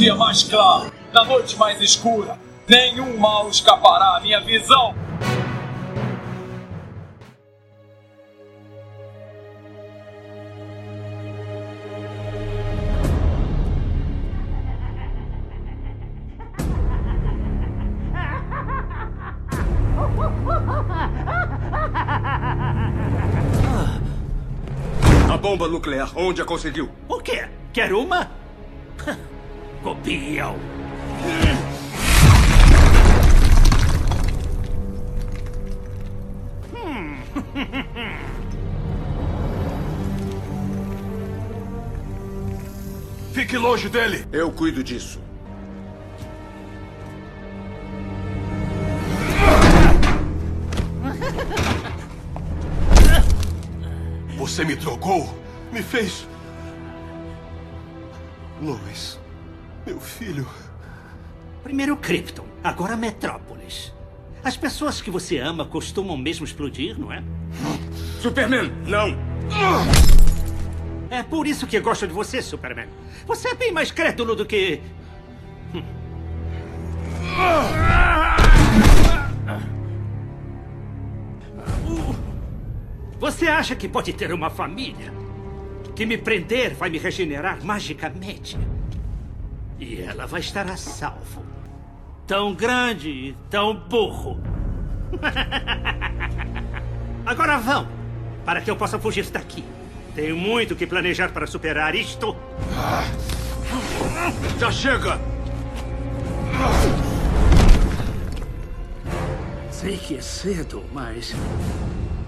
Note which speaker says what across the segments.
Speaker 1: dia mais claro, na noite mais escura, nenhum mal escapará à minha visão.
Speaker 2: A bomba nuclear, onde a conseguiu?
Speaker 3: O quê? Quer uma? Copiam.
Speaker 2: Fique longe dele. Eu cuido disso. Você me trocou, me fez. Lois, meu filho.
Speaker 3: Primeiro Krypton, agora Metrópolis. As pessoas que você ama costumam mesmo explodir, não é?
Speaker 2: Superman, não!
Speaker 3: É por isso que gosto de você, Superman. Você é bem mais crédulo do que. Você acha que pode ter uma família? Que me prender vai me regenerar magicamente? E ela vai estar a salvo. Tão grande e tão burro. Agora vão, para que eu possa fugir daqui. Tenho muito que planejar para superar isto.
Speaker 2: Já chega!
Speaker 3: Sei que é cedo, mas.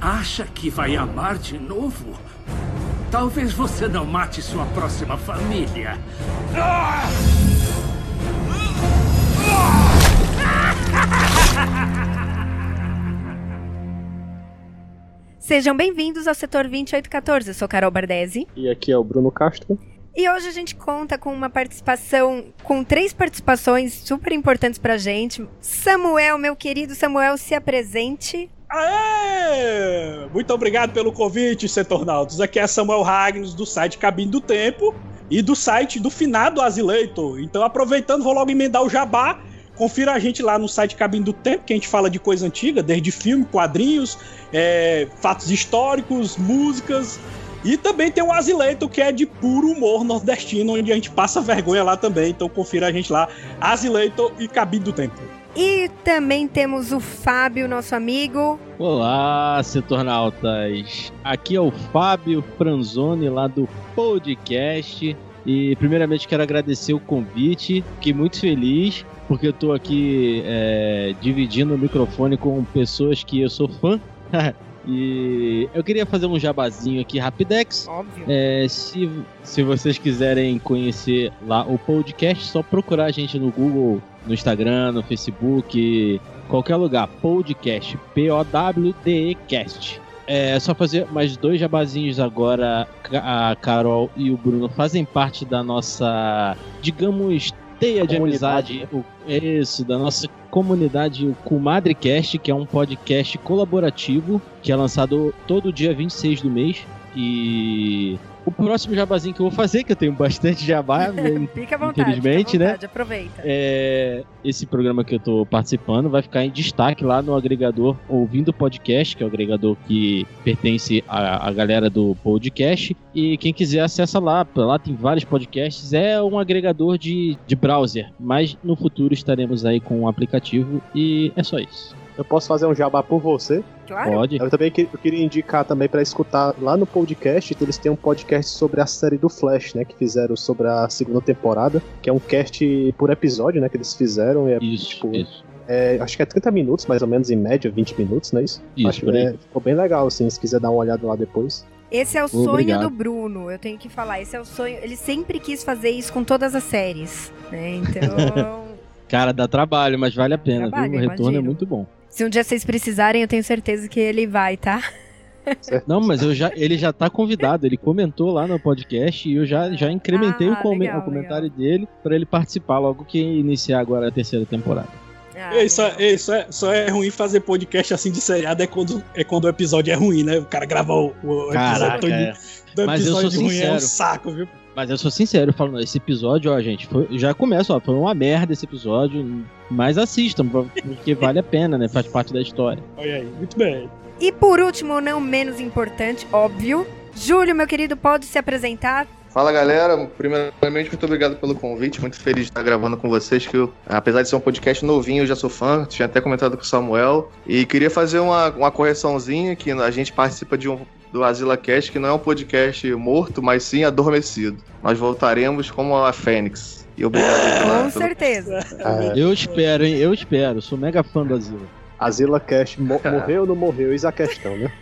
Speaker 3: Acha que vai amar de novo? Talvez você não mate sua próxima família.
Speaker 4: Sejam bem-vindos ao setor 2814. Eu sou Carol Bardesi.
Speaker 5: E aqui é o Bruno Castro.
Speaker 4: E hoje a gente conta com uma participação, com três participações super importantes pra gente. Samuel, meu querido Samuel, se apresente.
Speaker 6: Aê! Muito obrigado pelo convite, Setornautas. Aqui é Samuel Ragnos, do site Cabine do Tempo e do site do Finado Azileito. Então, aproveitando, vou logo emendar o jabá. Confira a gente lá no site Cabine do Tempo, que a gente fala de coisa antiga, desde filme, quadrinhos, é, fatos históricos, músicas. E também tem o Azileito, que é de puro humor nordestino, onde a gente passa vergonha lá também. Então confira a gente lá, Azileito e Cabine do Tempo.
Speaker 4: E também temos o Fábio, nosso amigo.
Speaker 5: Olá, Setornautas! Aqui é o Fábio Franzoni, lá do podcast. E primeiramente quero agradecer o convite, fiquei muito feliz, porque eu tô aqui é, dividindo o microfone com pessoas que eu sou fã. E eu queria fazer um jabazinho aqui rapidex.
Speaker 4: Óbvio.
Speaker 5: É, se, se vocês quiserem conhecer lá o podcast, só procurar a gente no Google, no Instagram, no Facebook, qualquer lugar. Podcast, P-O-W-D-E-Cast. É só fazer mais dois jabazinhos agora. A Carol e o Bruno fazem parte da nossa, digamos, teia de amizade. O, isso, da nossa comunidade, o Comadrecast, que é um podcast colaborativo que é lançado todo dia 26 do mês. E o próximo jabazinho que eu vou fazer, que eu tenho bastante jabá, né,
Speaker 4: Fica à vontade.
Speaker 5: infelizmente,
Speaker 4: à
Speaker 5: né?
Speaker 4: vontade, Aproveita.
Speaker 5: É, esse programa que eu tô participando vai ficar em destaque lá no agregador Ouvindo Podcast, que é o agregador que pertence à, à galera do podcast. E quem quiser acessa lá, lá tem vários podcasts. É um agregador de, de browser, mas no futuro estaremos aí com um aplicativo e é só isso.
Speaker 7: Eu posso fazer um jabá por você?
Speaker 4: Claro.
Speaker 5: Pode.
Speaker 7: Eu também que- eu queria indicar também pra escutar lá no podcast, eles têm um podcast sobre a série do Flash, né, que fizeram sobre a segunda temporada, que é um cast por episódio, né, que eles fizeram, e é,
Speaker 5: Isso,
Speaker 7: tipo,
Speaker 5: isso.
Speaker 7: é, acho que é 30 minutos, mais ou menos, em média, 20 minutos, não é isso?
Speaker 5: Isso,
Speaker 7: acho
Speaker 5: aí.
Speaker 7: é, ficou bem legal, assim, se quiser dar uma olhada lá depois.
Speaker 4: Esse é o sonho
Speaker 5: Obrigado.
Speaker 4: do Bruno, eu tenho que falar. Esse é o sonho. Ele sempre quis fazer isso com todas as séries, né? Então,
Speaker 5: Cara, dá trabalho, mas vale a pena,
Speaker 4: Trabalho,
Speaker 5: viu? O retorno
Speaker 4: imagino.
Speaker 5: é muito bom.
Speaker 4: Se um dia vocês precisarem, eu tenho certeza que ele vai, tá?
Speaker 5: Não, mas eu já, ele já tá convidado, ele comentou lá no podcast e eu já, já incrementei
Speaker 4: Ah,
Speaker 5: o, come-
Speaker 4: legal,
Speaker 5: o comentário dele pra ele participar logo que iniciar agora a terceira temporada.
Speaker 4: Ah,
Speaker 6: Ei, só,
Speaker 4: legal.
Speaker 6: ei, só, é, só é ruim fazer podcast assim de seriado é quando, é quando o episódio é ruim, né? O cara grava o, o episódio
Speaker 5: Caraca,
Speaker 6: todo
Speaker 5: é.
Speaker 6: do
Speaker 5: Mas eu
Speaker 6: episódio
Speaker 5: sou
Speaker 6: de ruim é um saco, viu?
Speaker 5: Mas eu sou sincero falando, esse episódio, ó, gente, foi- já começa, ó, foi uma merda esse episódio, mas assistam, porque vale a pena, né? Faz parte da história.
Speaker 6: Olha aí, muito bem.
Speaker 4: E por último, não menos importante, óbvio, Júlio, meu querido, pode se apresentar?
Speaker 8: Fala galera, primeiramente muito obrigado pelo convite, muito feliz de estar gravando com vocês, que eu, apesar de ser um podcast novinho, eu já sou fã, tinha até comentado com o Samuel, e queria fazer uma, uma correçãozinha, que a gente participa de um, do Asila Cast, que não é um podcast morto, mas sim adormecido. Nós voltaremos como a Fênix. E obrigado pela-
Speaker 4: Com certeza.
Speaker 7: É,
Speaker 5: Eu espero, hein? Eu espero. Sou mega fã do Asilo.
Speaker 7: Azila Cast mo- morreu ou não morreu? Eis a questão, né?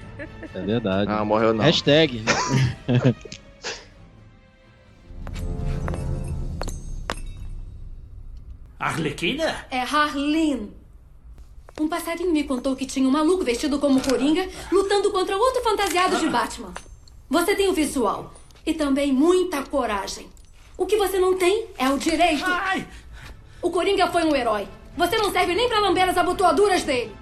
Speaker 5: É verdade.
Speaker 8: Ah, morreu não.
Speaker 5: Hashtag.
Speaker 3: Arlequina?
Speaker 9: É Harleen. Um passarinho me contou que tinha um maluco vestido como Coringa lutando contra outro fantasiado de Batman. Você tem o visual e também muita coragem. O que você não tem é o direito.
Speaker 3: Ai!
Speaker 9: O Coringa foi um herói. Você não serve nem pra lamber as abotoaduras dele.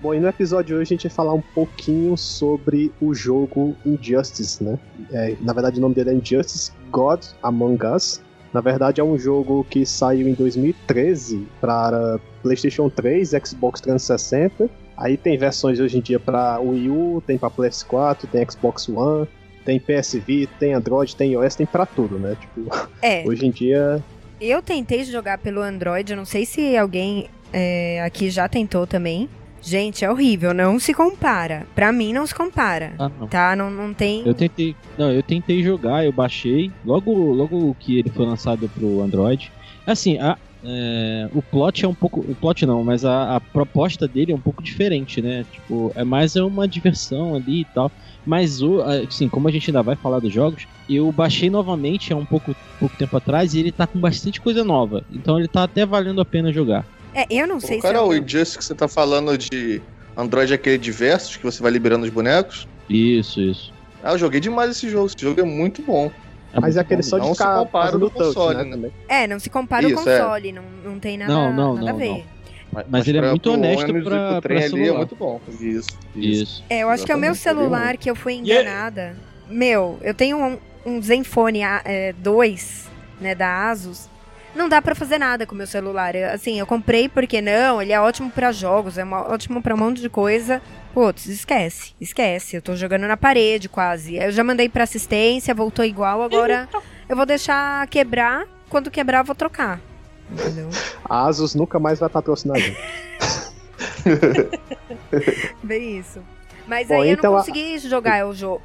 Speaker 7: Bom, e no episódio de hoje a gente vai falar um pouquinho sobre o jogo Injustice, né? É, na verdade o nome dele é Injustice God Among Us. Na verdade é um jogo que saiu em 2013 para PlayStation 3, Xbox 360. Aí tem versões hoje em dia para Wii U, tem para PS4, tem Xbox One, tem PS Vita, tem Android, tem iOS, tem para tudo, né? Tipo,
Speaker 4: É,
Speaker 7: hoje em dia
Speaker 4: eu tentei jogar pelo Android, eu não sei se alguém é, aqui já tentou também. Gente, é horrível, não se compara. Pra mim não se compara.
Speaker 5: Ah, não.
Speaker 4: Tá? Não, não tem.
Speaker 5: Eu tentei. Não, eu tentei jogar, eu baixei. Logo, logo que ele foi lançado pro Android. Assim, a, é, o plot é um pouco. O plot não, mas a, a proposta dele é um pouco diferente, né? Tipo, é mais uma diversão ali e tal. Mas, o, assim, como a gente ainda vai falar dos jogos, eu baixei novamente há um pouco, pouco tempo atrás e ele tá com bastante coisa nova. Então ele tá até valendo a pena jogar.
Speaker 4: É, eu não sei
Speaker 8: O
Speaker 4: se.
Speaker 8: cara,
Speaker 4: eu-
Speaker 8: o Injustice que você tá falando de Android é aquele diversos, que você vai liberando os bonecos.
Speaker 5: Isso, isso.
Speaker 8: Ah, eu joguei demais esse jogo, esse jogo é muito bom.
Speaker 7: mas
Speaker 5: muito
Speaker 7: é aquele
Speaker 5: bom
Speaker 7: só de
Speaker 8: Não se
Speaker 7: ficar
Speaker 8: compara
Speaker 7: fazendo
Speaker 8: do
Speaker 7: touch,
Speaker 8: console,
Speaker 7: né?
Speaker 8: né?
Speaker 7: também.
Speaker 4: É, não se compara
Speaker 8: Isso,
Speaker 4: o console, não, não tem nada,
Speaker 5: Não, não,
Speaker 4: nada a
Speaker 5: não,
Speaker 4: ver.
Speaker 5: Mas ele é muito honesto
Speaker 8: e
Speaker 5: pra- pra
Speaker 8: ali é muito bom. Isso.
Speaker 5: Isso.
Speaker 4: É, eu acho que é o meu celular que eu fui
Speaker 6: é-
Speaker 4: enganada. Meu, eu tenho um, um Zenfone A- é, 2, né, da Asus. Não dá pra fazer nada com o meu celular. Eu- assim, eu comprei porque não, ele é ótimo pra jogos, é uma- ótimo pra um monte de coisa. Putz, esquece, esquece. Eu tô jogando na parede quase. Eu já mandei pra assistência, voltou igual, agora eu vou deixar quebrar. Quando quebrar, eu vou trocar. Entendeu?
Speaker 7: A Asus nunca mais vai patrocinar a gente.
Speaker 4: Bem isso. Mas
Speaker 7: Bom,
Speaker 4: aí eu
Speaker 7: então
Speaker 4: não
Speaker 7: a-
Speaker 4: consegui jogar o jogo.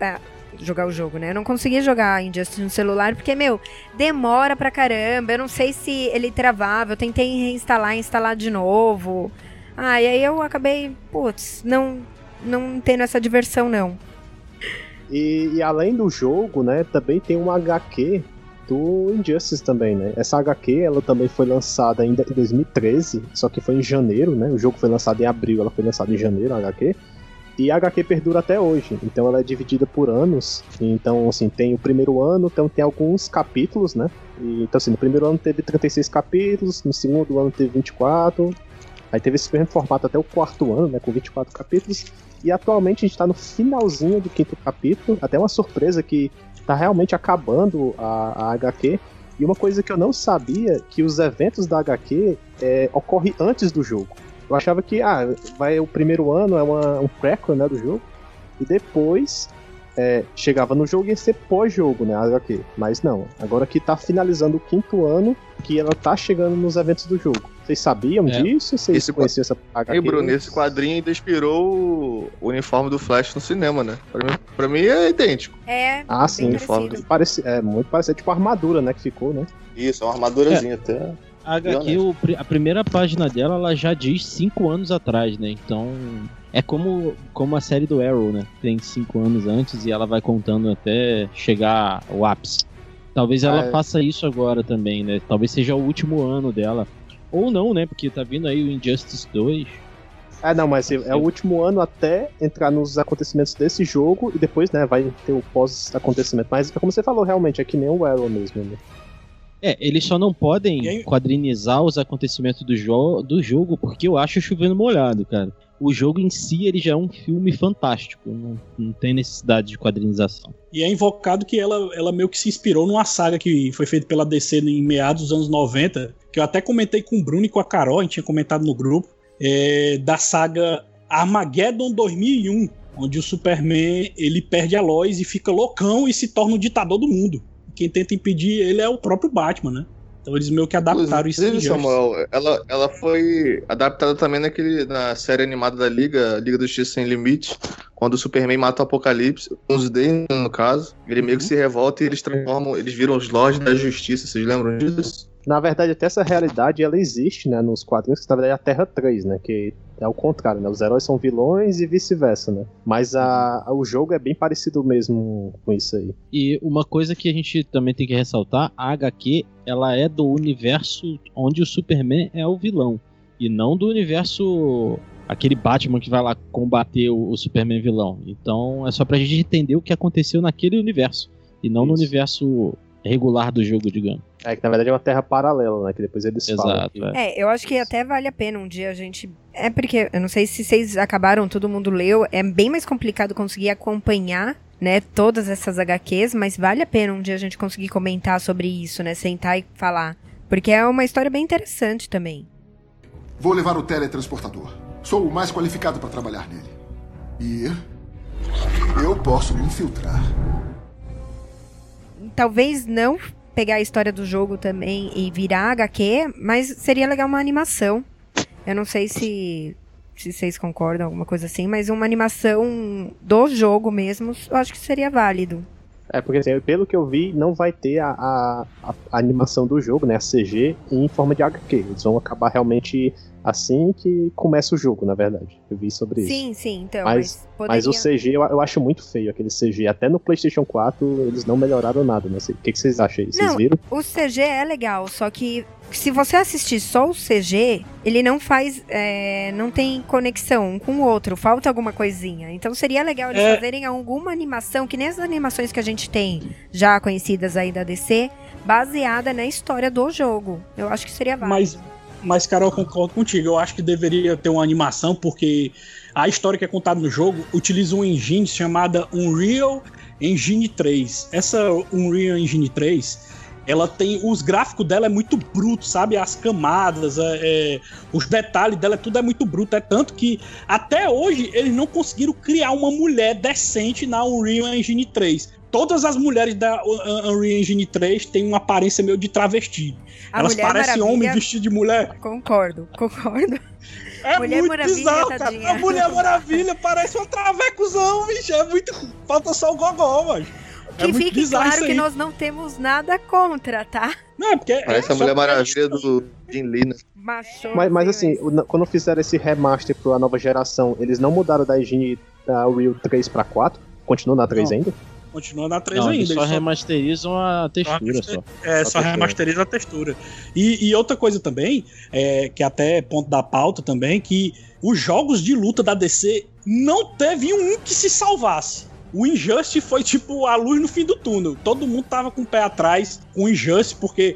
Speaker 4: Jogar o jogo, né? Eu não consegui jogar Injustice no celular, porque, meu, demora pra caramba. Eu não sei se ele travava. Eu tentei reinstalar instalar de novo. Ah, e aí eu acabei, putz, não, não tendo essa diversão, não.
Speaker 7: E, e além do jogo, né, também tem um HQ do Injustice também, né? Essa HQ, ela também foi lançada ainda em 2013, só que foi em janeiro, né? O jogo foi lançado em abril, ela foi lançada em janeiro, a HQ. E a HQ perdura até hoje, então ela é dividida por anos. Então, assim, tem o primeiro ano, então tem alguns capítulos, né? E, então, assim, no primeiro ano teve 36 capítulos, no segundo ano teve 24, aí teve esse mesmo formato até o quarto ano, né? Com 24 capítulos. E atualmente a gente tá no finalzinho do quinto capítulo, até uma surpresa que tá realmente acabando a, a HQ. E uma coisa que eu não sabia, que os eventos da HQ é, ocorrem antes do jogo. Eu achava que, ah, vai o primeiro ano, é uma, um prequel, né, do jogo, e depois é, chegava no jogo e ia ser pós-jogo, né, a HQ. Mas não, agora que tá finalizando o quinto ano, que ela tá chegando nos eventos do jogo. Vocês sabiam
Speaker 5: É.
Speaker 7: disso? Vocês
Speaker 8: Esse
Speaker 7: conheciam essa HQ?
Speaker 8: E, Bruno, esse quadrinho ainda inspirou o uniforme do Flash no cinema, né? Pra mim, pra mim é idêntico.
Speaker 4: É,
Speaker 7: Ah,
Speaker 4: bem
Speaker 7: sim,
Speaker 8: uniforme
Speaker 4: parecido.
Speaker 7: Parece, é muito parecido, tipo a armadura, né, que ficou, né?
Speaker 8: Isso, é uma armadurazinha até.
Speaker 5: A HQ, o a primeira página dela, ela já diz cinco anos atrás, né? Então, é como, como a série do Arrow, né? Tem cinco anos antes e ela vai contando até chegar ao ápice. Talvez ela
Speaker 8: Ah, é.
Speaker 5: faça isso agora também, né? Talvez seja o último ano dela. Ou não, né? Porque tá vindo aí o Injustice 2.
Speaker 7: É, não, mas é o último ano até entrar nos acontecimentos desse jogo e depois, né, vai ter o pós-acontecimento. Mas como você falou, realmente, é que nem o Arrow mesmo, né?
Speaker 5: É, eles só não podem
Speaker 6: aí-
Speaker 5: quadrinizar os acontecimentos do, jo do jogo porque eu acho chovendo molhado, cara. O jogo em si, ele já é um filme fantástico. Não, não tem necessidade de quadrinização.
Speaker 6: E é invocado que ela, ela meio que se inspirou numa saga que foi feita pela DC em meados dos anos 90, que eu até comentei com o Bruno e com a Carol, a gente tinha comentado no grupo, é, da saga Armageddon 2001, onde o Superman ele perde a Lois e fica loucão e se torna o ditador do mundo. Quem tenta impedir ele é o próprio Batman, né? Então eles meio que adaptaram isso
Speaker 8: Inclusive. Samuel, ela, ela foi adaptada também naquele, na série animada da Liga, Liga da Justiça Sem Limite, quando o Superman mata o Apocalipse, os Dane, no caso, ele meio que
Speaker 6: Uhum.
Speaker 8: se revolta e eles transformam, eles viram os Lords da Justiça, vocês lembram disso?
Speaker 7: Na verdade, até essa realidade ela existe, né, nos quadrinhos, que na verdade é a Terra 3, né, que é o contrário, né, os heróis são vilões e vice-versa, né. Mas a, o jogo é bem parecido mesmo com isso aí.
Speaker 5: E uma coisa que a gente também tem que ressaltar, a HQ, ela é do universo onde o Superman é o vilão. E não do universo aquele Batman que vai lá combater o, o Superman vilão. Então é só pra gente entender o que aconteceu naquele universo. E não no
Speaker 7: Isso.
Speaker 5: universo regular do jogo, digamos.
Speaker 7: É que na verdade é uma Terra paralela, né, que depois eles falam.
Speaker 5: Exato.
Speaker 7: que-
Speaker 5: é.
Speaker 4: É, eu acho que até vale a pena um dia a gente. É porque, eu não sei se vocês acabaram, todo mundo leu, é bem mais complicado conseguir acompanhar, né, todas essas HQs, mas vale a pena um dia a gente conseguir comentar sobre isso, né, sentar e falar. Porque é uma história bem interessante também.
Speaker 2: Vou levar o teletransportador. Sou o mais qualificado para trabalhar nele. E eu posso me infiltrar.
Speaker 4: Talvez não pegar a história do jogo também e virar HQ, mas seria legal uma animação. Eu não sei se, se vocês concordam, alguma coisa assim, mas uma animação do jogo mesmo, eu acho que seria válido.
Speaker 7: É, porque assim, pelo que eu vi, não vai ter a, a- a- animação do jogo, né, a CG, em forma de HQ. Eles vão acabar realmente assim que começa o jogo, na verdade. Eu vi sobre isso.
Speaker 4: Sim, sim, então,
Speaker 7: Mas-
Speaker 4: mas, poderia...
Speaker 7: Mas o CG eu, eu acho muito feio, aquele CG. Até no PlayStation 4 eles não melhoraram nada, né? O que, que vocês acham aí? Vocês
Speaker 4: Não,
Speaker 7: viram?
Speaker 4: O CG é legal, só que se você assistir só o CG, ele não faz. é, não tem conexão um com o outro, falta alguma coisinha. Então seria legal eles
Speaker 6: É.
Speaker 4: fazerem alguma animação, que nem as animações que a gente tem já conhecidas aí da DC, baseada na história do jogo. Eu acho que seria válido.
Speaker 6: Mas, mas, Carol, eu concordo contigo. Eu acho que deveria ter uma animação, porque a história que é contada no jogo utiliza um engine chamada Unreal Engine 3. Essa Unreal Engine 3, ela tem. Os gráficos dela é muito bruto, sabe? As camadas, é, é, os detalhes dela, tudo é muito bruto. É tanto que até hoje eles não conseguiram criar uma mulher decente na Unreal Engine 3. Todas as mulheres da Unreal Engine 3 têm uma aparência meio de travesti.
Speaker 4: A
Speaker 6: Elas parecem
Speaker 4: Maravilha-
Speaker 6: homem vestido de mulher.
Speaker 4: Concordo, concordo.
Speaker 6: É
Speaker 4: Mulher
Speaker 6: muito
Speaker 4: Maravilha,
Speaker 6: bizarro, cara.
Speaker 4: tadinha.
Speaker 6: A Mulher Maravilha parece um travecozão, bicho. É muito. Falta só o gogó, mano. É
Speaker 4: Que
Speaker 6: muito
Speaker 4: fique
Speaker 6: bizarro
Speaker 4: claro
Speaker 6: isso
Speaker 4: que nós não temos nada contra, tá?
Speaker 6: Não, é porque. é
Speaker 8: Parece a
Speaker 6: só
Speaker 8: Mulher Maravilha do Jim Lee, né?
Speaker 7: Mas, mas assim, quando fizeram esse remaster pra nova geração, eles não mudaram da engine da Real 3 pra 4? Continua na 3
Speaker 6: Não.
Speaker 7: ainda?
Speaker 6: Continua na 3
Speaker 5: Não,
Speaker 6: ainda.
Speaker 5: eles só
Speaker 6: eles só-
Speaker 5: remasterizam a textura só.
Speaker 6: É,
Speaker 7: Só
Speaker 6: só
Speaker 7: textura.
Speaker 6: remasteriza a textura. E, e outra coisa também, é, que até é ponto da pauta também, que os jogos de luta da DC não teve um que se salvasse. O Injustice foi tipo a luz no fim do túnel. Todo mundo tava com o pé atrás com o Injustice, porque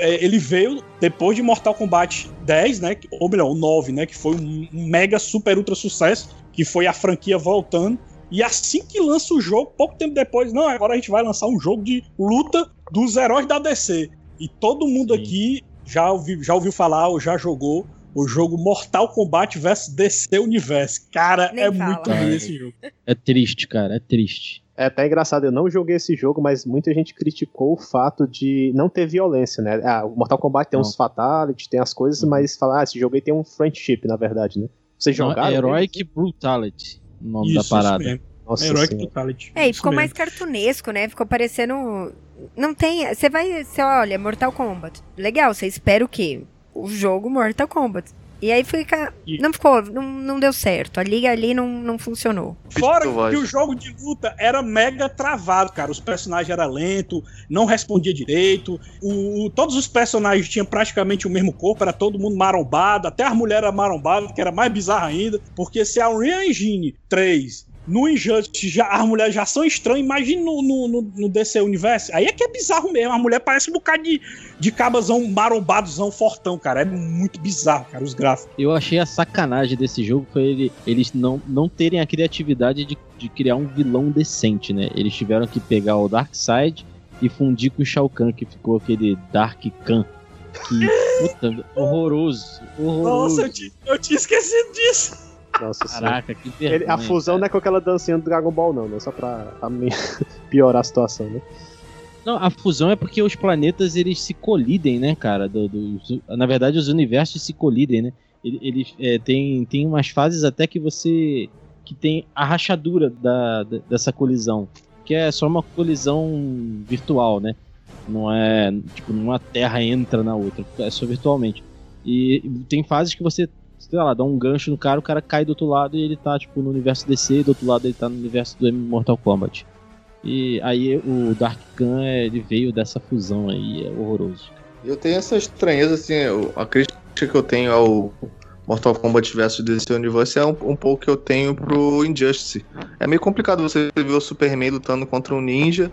Speaker 6: é, ele veio depois de Mortal Kombat 10, né? Ou melhor, o 9, né? Que foi um mega super ultra sucesso, que foi a franquia voltando. E assim que lança o jogo, pouco tempo depois, não, agora a gente vai lançar um jogo de luta dos heróis da DC. E todo mundo
Speaker 5: Sim.
Speaker 6: aqui já ouviu, já ouviu falar ou já jogou o jogo Mortal Kombat vs DC Universe. Cara,
Speaker 4: Nem
Speaker 6: é
Speaker 4: fala.
Speaker 6: muito ruim esse jogo.
Speaker 5: É triste, cara, é triste.
Speaker 7: É até engraçado, eu não joguei esse jogo, mas muita gente criticou o fato de não ter violência, né? Ah, o Mortal Kombat tem
Speaker 5: Não.
Speaker 7: uns fatality, tem as coisas,
Speaker 5: Uhum.
Speaker 7: mas falar, ah, esse jogo aí tem um friendship, na verdade, né? Jogaram?
Speaker 5: é Heroic Brutality, o nome
Speaker 6: Isso,
Speaker 5: da
Speaker 6: isso
Speaker 5: parada.
Speaker 6: mesmo.
Speaker 7: Nossa
Speaker 6: Heroic
Speaker 7: senhora.
Speaker 6: Brutality.
Speaker 4: É, e
Speaker 6: Isso
Speaker 4: ficou
Speaker 6: mesmo.
Speaker 4: mais cartunesco, né? Ficou parecendo. Não tem. Você vai. Você olha, Mortal Kombat. Legal, você espera o quê? O jogo Mortal Kombat. E aí fica.
Speaker 6: E-
Speaker 4: Não ficou. Não, não deu certo. A liga ali não, não funcionou.
Speaker 6: Fora que o jogo de luta era mega travado, cara. Os personagens eram lentos, não respondia direito. O, o- todos os personagens tinham praticamente o mesmo corpo, era todo mundo marombado. Até as mulheres eram marombadas, que era mais bizarro ainda. Porque se a Unreal Engine 3 no Injustice já, as mulheres já são estranhas, imagina no, no, no, no DC Universo. Aí é que é bizarro mesmo. A mulher parece um bocado de, de cabazão marombadozão fortão, cara. É muito bizarro, cara, os gráficos.
Speaker 5: Eu achei a sacanagem desse jogo foi ele, eles não, não terem a criatividade de, de criar um vilão decente, né? Eles tiveram que pegar o Darkseid e fundir com o Shao Kahn, que ficou aquele Dark Khan. Que, puta, horroroso, horroroso.
Speaker 6: Nossa, eu, eu tinha esquecido disso.
Speaker 7: Nossa.
Speaker 5: Caraca, que
Speaker 7: Ele-
Speaker 5: vergonha.
Speaker 7: a fusão não é com aquela dancinha do Dragon Ball, não, né? Só pra, pra me- piorar a situação, né?
Speaker 5: Não, a fusão é porque os planetas eles se colidem, né, cara? Do- do- na verdade, os universos se colidem, né? Ele- é, tem, tem umas fases até que você. que tem a rachadura da, da- dessa colisão. Que é só uma colisão virtual, né? Não é. Tipo, uma terra entra na outra. É só virtualmente. E tem fases que você, sei lá, dá um gancho no cara, o cara cai do outro lado e ele tá, tipo, no universo DC, e do outro lado ele tá no universo do Mortal Kombat. E aí o Dark Khan, ele veio dessa fusão aí, é horroroso.
Speaker 8: Eu tenho essa estranheza, assim, a crítica que eu tenho ao Mortal Kombat vs DC Universe é um, um pouco que eu tenho pro Injustice. É meio complicado você ver o Superman lutando contra um ninja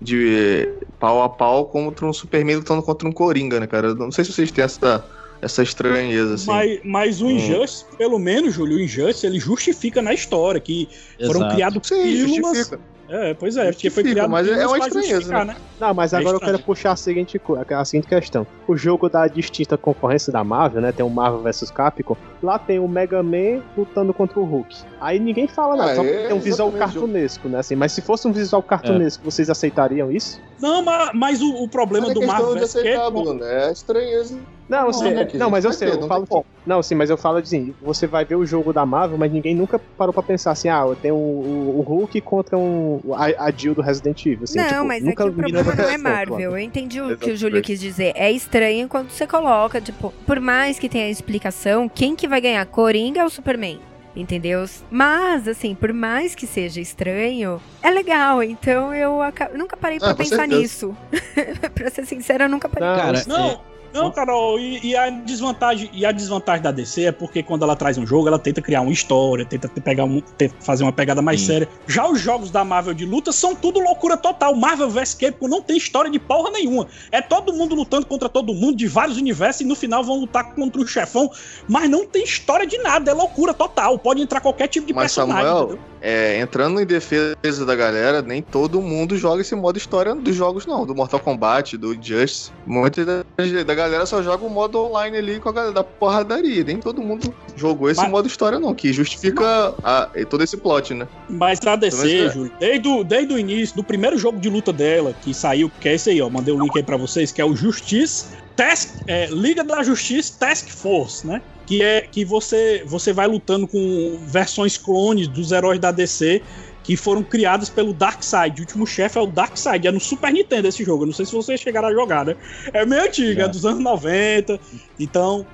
Speaker 8: de pau a pau contra um Superman lutando contra um Coringa, né, cara? Não sei se vocês têm essa, essa estranheza, assim.
Speaker 6: Mas, mas o
Speaker 8: Hum.
Speaker 6: Injustice, pelo menos, Júlio, o Injustice, ele justifica na história que foram
Speaker 5: Exato.
Speaker 6: criados
Speaker 8: Sim,
Speaker 6: pílulas.
Speaker 8: justifica.
Speaker 6: É, pois é, porque foi criado
Speaker 8: mas é uma estranheza, né?
Speaker 6: né?
Speaker 7: Não, mas
Speaker 6: É
Speaker 7: agora eu quero puxar a seguinte, a seguinte questão. O jogo da distinta concorrência da Marvel, né? Tem o Marvel vs Capcom. Lá tem o Mega Man lutando contra o Hulk. Aí ninguém fala nada,
Speaker 8: Ah,
Speaker 7: só
Speaker 8: é
Speaker 7: tem um visual cartunesco, né? Assim, mas se fosse um visual cartunesco, vocês aceitariam isso?
Speaker 6: Não, mas, mas o, o problema
Speaker 8: Mas é
Speaker 6: do Marvel vs.
Speaker 8: aceitar,
Speaker 6: Capcom-
Speaker 8: Bruno. É estranheza.
Speaker 7: Não, assim,
Speaker 8: né,
Speaker 7: é- não, mas eu sei,
Speaker 8: ter,
Speaker 7: eu
Speaker 8: não
Speaker 7: falo que, Não, sim, mas eu falo assim, você vai ver o jogo da Marvel, mas ninguém nunca parou pra pensar assim, ah, eu tenho o, o Hulk contra um, a, a Jill do Resident Evil. Assim,
Speaker 4: não,
Speaker 7: tipo,
Speaker 4: mas
Speaker 7: nunca
Speaker 4: aqui o problema não é Marvel. Eu entendi o que o. Júlio quis dizer. É estranho quando você coloca, tipo, por mais que tenha explicação, quem que vai ganhar? Coringa ou Superman? Entendeu? Mas, assim, por mais que seja estranho, é legal. Então eu nunca parei pra
Speaker 8: Ah,
Speaker 4: pensar
Speaker 8: certeza.
Speaker 4: nisso. pra ser sincera, eu nunca parei.
Speaker 7: Não,
Speaker 5: Cara,
Speaker 6: Não, não, Carol, e, e a desvantagem e a desvantagem da DC é porque quando ela traz um jogo, ela tenta criar uma história, tenta te- pegar um, tenta fazer uma pegada mais
Speaker 5: Sim.
Speaker 6: séria. Já os jogos da Marvel de luta são tudo loucura total. Marvel vs Capcom não tem história de porra nenhuma. É todo mundo lutando contra todo mundo de vários universos e no final vão lutar contra o chefão, mas não tem história de nada, é loucura total. Pode entrar qualquer tipo de
Speaker 8: Mas,
Speaker 6: personagem.
Speaker 8: Samuel,
Speaker 6: entendeu?
Speaker 8: É, entrando em defesa da galera, nem todo mundo joga esse modo história dos jogos, não. Do Mortal Kombat, do Justice. Muita da, da galera só joga o modo online ali com a galera da porradaria. Nem todo mundo jogou esse
Speaker 6: Mas-
Speaker 8: modo história, não. Que justifica a- todo esse plot, né?
Speaker 6: Mas a DC,
Speaker 8: é.
Speaker 6: Júlio, desde o, desde o início, do primeiro jogo de luta dela, que saiu, que é esse aí, ó, mandei o link aí pra vocês, que é o Justice Task, é, Liga da Justiça Task Force, né? Que é que você, você vai lutando com versões clones dos heróis da DC que foram criados pelo Darkseid. O último chefe é o Darkseid, é no Super Nintendo esse jogo. Eu não sei se vocês chegaram a jogar, né? É meio antigo, é
Speaker 5: Já.
Speaker 6: dos anos 90. Então,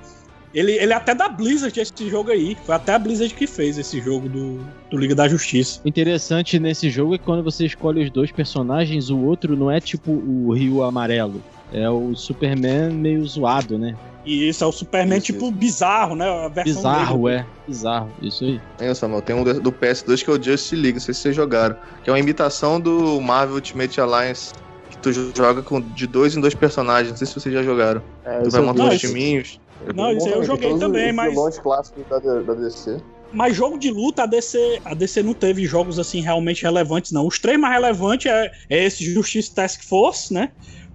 Speaker 6: ele, ele é até da Blizzard esse jogo aí. Foi até a Blizzard que fez esse jogo do, do Liga da Justiça.
Speaker 5: O interessante nesse jogo é que quando você escolhe os dois personagens, o outro não é tipo o Rio amarelo. É o Superman meio zoado, né?
Speaker 6: E isso é o Superman,
Speaker 8: Isso,
Speaker 6: tipo,
Speaker 8: isso.
Speaker 6: bizarro, né? A versão
Speaker 5: Bizarro,
Speaker 6: dele.
Speaker 5: é. Bizarro. Isso aí.
Speaker 8: Tem, Samuel, tem um do do PS2 que é o Justice League, não sei se vocês jogaram. Que é uma imitação do Marvel Ultimate Alliance. Que tu joga com, de dois em dois personagens. Não sei se vocês já jogaram.
Speaker 7: É,
Speaker 8: Tu vai montando
Speaker 6: Não,
Speaker 8: os timinhos.
Speaker 6: Não, isso aí eu joguei também, mas-
Speaker 8: Os clássicos da, da DC.
Speaker 6: Mas jogo de luta, a DC, a DC não teve jogos assim realmente relevantes, não. Os três mais relevantes é, é esse Justice Task Force, né?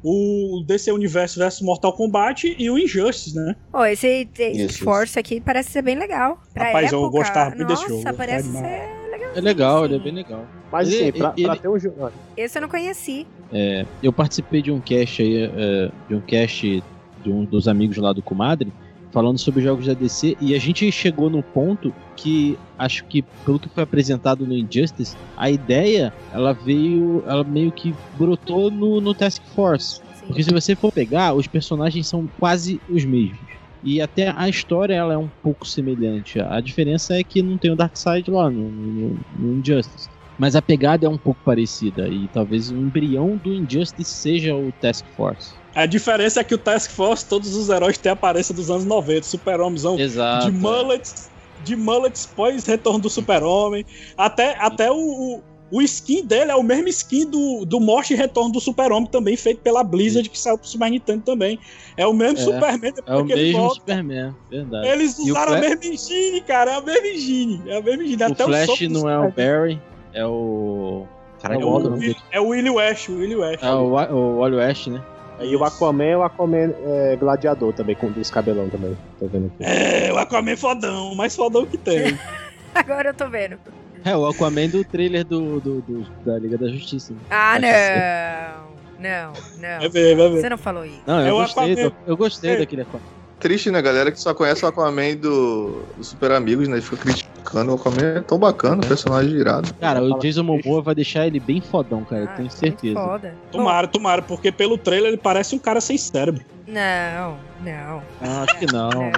Speaker 6: O DC Universo vs Mortal Kombat e o Injustice, né?
Speaker 4: Ó, esse Task
Speaker 8: Isso,
Speaker 4: Force aqui parece ser bem legal. Pra
Speaker 6: Rapaz, eu
Speaker 4: época,
Speaker 6: gostava muito desse
Speaker 4: Nossa,
Speaker 6: jogo,
Speaker 4: parece
Speaker 6: é
Speaker 4: ser legal.
Speaker 5: É legal, ele é bem legal.
Speaker 7: Mas
Speaker 5: Ele-
Speaker 7: assim, pra,
Speaker 5: ele-
Speaker 7: pra ter um jogo.
Speaker 4: Esse eu não conheci.
Speaker 5: É, eu participei de um cast aí, é, de um cast de um dos amigos lá do Comadre, falando sobre jogos da DC, e a gente chegou no ponto que acho que, pelo que foi apresentado no Injustice, a ideia, ela veio, ela meio que brotou no, no Task Force.
Speaker 4: Sim.
Speaker 5: Porque se você for pegar, os personagens são quase os mesmos. E até a história ela é um pouco semelhante. A diferença é que não tem o Darkseid lá no, no, no Injustice. Mas a pegada é um pouco parecida. E talvez o embrião do Injustice seja o Task Force.
Speaker 6: A diferença é que o Task Force, todos os heróis têm a aparência dos anos 90. Super-homenzão
Speaker 5: Exato.
Speaker 6: de mullets, de Mullets pós Retorno do Super-Homem. Até, até o, o, o skin dele é o mesmo skin do, do Morte e Retorno do Super-Homem, também feito pela Blizzard, que saiu pro Super Nintendo também. É o mesmo
Speaker 5: É,
Speaker 6: Superman depois
Speaker 5: É o
Speaker 6: que ele
Speaker 5: mesmo
Speaker 6: volta.
Speaker 5: Superman, verdade.
Speaker 6: Eles
Speaker 5: o
Speaker 6: usaram a
Speaker 5: Fla-
Speaker 6: mesma engine, cara. É a mesma engine. É a mesma engine.
Speaker 5: O
Speaker 6: Até
Speaker 5: Flash
Speaker 6: do
Speaker 5: não é o. Barry, é o. Caralho,
Speaker 6: É
Speaker 5: é o
Speaker 6: o, é o Willie West, o Willie West.
Speaker 5: É o, o Wally West, né?
Speaker 7: E o Aquaman é o Aquaman é, gladiador também, com os cabelão também. Tô vendo aqui.
Speaker 6: É, o Aquaman fodão, o mais fodão que tem.
Speaker 4: Agora eu tô vendo.
Speaker 5: É, o Aquaman do trailer do, do- do- da Liga da Justiça.
Speaker 4: Ah,
Speaker 5: Pode
Speaker 4: não. Não, não.
Speaker 6: Vai ver, vai ver.
Speaker 4: Você não falou isso.
Speaker 5: Não, eu
Speaker 6: É
Speaker 5: gostei,
Speaker 6: Aquaman.
Speaker 5: do- eu gostei
Speaker 6: É.
Speaker 5: daquele Aquaman.
Speaker 8: Triste, né, galera, que só conhece o Aquaman do, do Super Amigos, né? Fica criticando. O Aquaman é tão bacana, um personagem irado.
Speaker 5: Cara, o Jason Momoa vai deixar ele bem fodão, cara, eu
Speaker 4: Ah,
Speaker 5: tenho certeza.
Speaker 4: Foda.
Speaker 6: Tomara, tomara, porque pelo trailer ele parece um cara sem cérebro.
Speaker 4: Não, não,
Speaker 5: Ah, acho que não.
Speaker 4: não.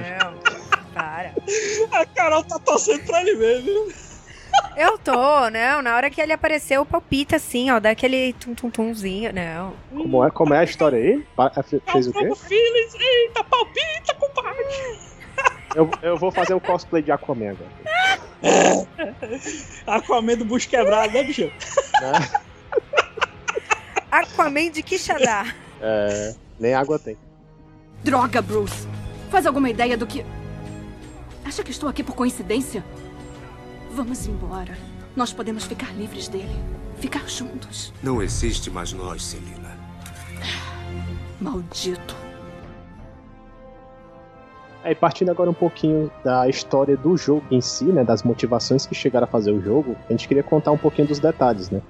Speaker 4: Para.
Speaker 6: A Carol tá torcendo pra ele mesmo.
Speaker 4: Eu tô, não. Na hora que ele apareceu, palpita assim, ó. Dá aquele tum-tum-tumzinho. Não.
Speaker 7: Como é, como é a história aí? Pa- fe- Fez o quê?
Speaker 6: Phillies, eita, palpita, compadre.
Speaker 7: Eu, eu vou fazer o cosplay de Aquaman agora.
Speaker 6: Aquaman do bucho quebrado, né, bicho?
Speaker 4: Aquaman de Quixadá.
Speaker 7: É, nem água tem.
Speaker 10: Droga, Bruce. Faz alguma ideia do que. Acha que estou aqui por coincidência? Vamos embora. Nós podemos ficar livres dele. Ficar juntos.
Speaker 11: Não existe mais nós, Celina.
Speaker 10: Maldito.
Speaker 7: Aí, partindo agora um pouquinho da história do jogo em si, né, das motivações que chegaram a fazer o jogo, a gente queria contar um pouquinho dos detalhes, né?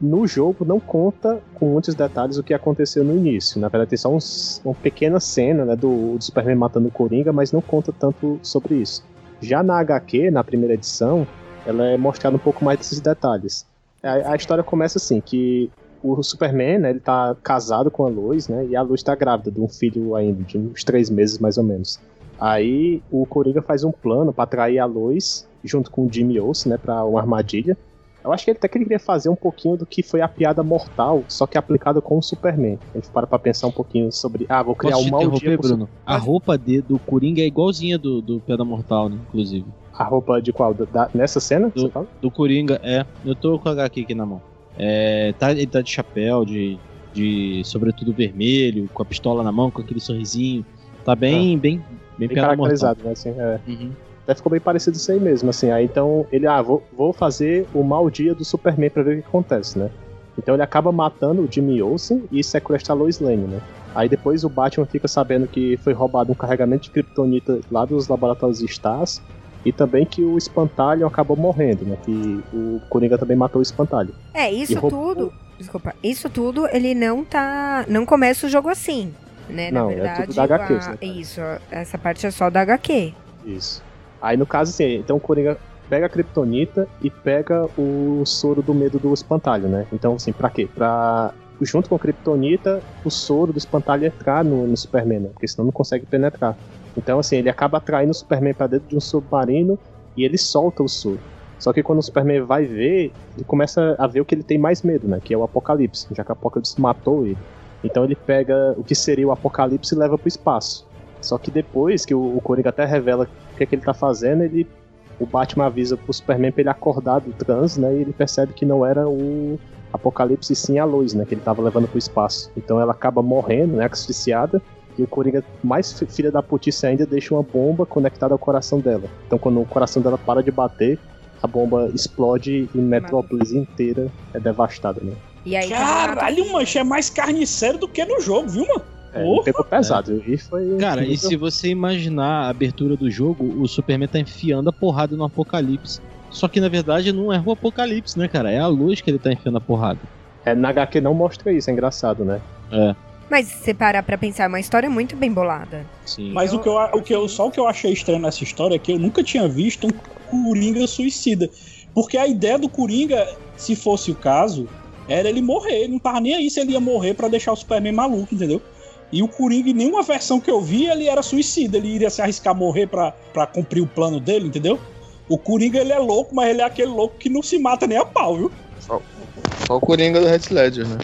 Speaker 7: No jogo não conta com muitos detalhes o que aconteceu no início. Na verdade, tem só uns- uma pequena cena né, do, do Superman matando o Coringa, mas não conta tanto sobre isso. Já na HQ, na primeira edição, ela é mostrada um pouco mais desses detalhes. A, a história começa assim, que o Superman, né, ele tá casado com a Lois, né, e a Lois tá grávida de um filho ainda, de uns três meses mais ou menos. Aí o Coringa faz um plano pra atrair a Lois junto com o Jimmy Olsen, né, pra uma armadilha. Eu acho que ele até queria fazer um pouquinho do que foi a piada mortal, só que aplicada com o Superman. A gente para pra pensar um pouquinho sobre, ah, vou criar
Speaker 5: Posso
Speaker 7: um mau dia pro
Speaker 5: Bruno? A roupa de- do Coringa é igualzinha do, do Pedra Mortal, né, inclusive.
Speaker 7: A roupa de qual? Da- nessa cena?
Speaker 5: Do-
Speaker 7: Você fala?
Speaker 5: Do Coringa, é. Eu tô com a HQ aqui na mão. É, tá, ele tá de chapéu, de, de sobretudo vermelho, com a pistola na mão, com aquele sorrisinho. Tá bem, bem, bem,
Speaker 7: Bem
Speaker 5: Pedra Mortal.
Speaker 7: caracterizado, né? Assim, é.
Speaker 5: Uhum.
Speaker 7: Até ficou bem parecido isso aí mesmo, assim. Aí então ele, ah, vou, vou fazer o mau dia do Superman pra ver o que acontece, né? Então ele acaba matando o Jimmy Olsen e sequestra a Lois Lane, né? Aí depois o Batman fica sabendo que foi roubado um carregamento de kryptonita lá dos laboratórios Stars e também que o Espantalho acabou morrendo, né? Que o Coringa também matou o Espantalho.
Speaker 4: É, isso
Speaker 7: roubou-
Speaker 4: tudo. Desculpa. Isso tudo, ele não tá. Não começa o jogo assim. Né?
Speaker 7: Não,
Speaker 4: Na
Speaker 7: é
Speaker 4: verdade.
Speaker 7: tudo da HQ,
Speaker 4: a-
Speaker 7: né?
Speaker 4: Isso, essa parte é só da HQ.
Speaker 7: Isso. Aí no caso, assim, então o Coringa pega a Kryptonita e pega o soro do medo do espantalho, né? Então, assim, pra quê? Pra. Junto com a Kryptonita, o soro do espantalho entrar no, no Superman, né? Porque senão não consegue penetrar. Então, assim, ele acaba atraindo o Superman pra dentro de um submarino e ele solta o soro. Só que quando o Superman vai ver, ele começa a ver o que ele tem mais medo, né? Que é o Apocalipse, já que o Apocalipse matou ele. Então ele pega o que seria o Apocalipse e leva pro espaço. Só que depois que o, o Coringa até revela o que, é que ele tá fazendo, ele. O Batman avisa pro Superman pra ele acordar do transe, né? E ele percebe que não era o Apocalipse sim a luz, né? Que ele tava levando pro espaço. Então ela acaba morrendo, né? Asfixiada. E o Coringa, mais fi- filha da putice ainda, deixa uma bomba conectada ao coração dela. Então quando o coração dela para de bater, a bomba explode e Metrópolis inteira é devastada, né?
Speaker 4: E aí.
Speaker 6: Caralho, mancha, é mais carniceiro do que no jogo, viu, mano?
Speaker 7: É, pegou pesado. E foi.
Speaker 5: Cara, e se você imaginar a abertura do jogo, o Superman tá enfiando a porrada no Apocalipse. Só que na verdade não é o Apocalipse, né, cara? É a luz que ele tá enfiando a porrada.
Speaker 7: É, na HQ não mostra isso, é engraçado, né?
Speaker 5: É,
Speaker 4: Mas se você parar pra pensar, é uma história muito bem bolada.
Speaker 5: sim.
Speaker 6: Mas o que, eu, o que eu, só o que eu achei estranho nessa história é que eu nunca tinha visto um Coringa suicida. Porque a ideia do Coringa, se fosse o caso, era ele morrer. Ele não tava nem aí se ele ia morrer pra deixar o Superman maluco, entendeu? E o Coringa, em nenhuma versão que eu vi, ele era suicida. Ele iria se arriscar a morrer pra, pra cumprir o plano dele, entendeu? O Coringa, ele é louco, mas ele é aquele louco que não se mata nem a pau, viu?
Speaker 8: Só o Coringa do Red Ledger, né?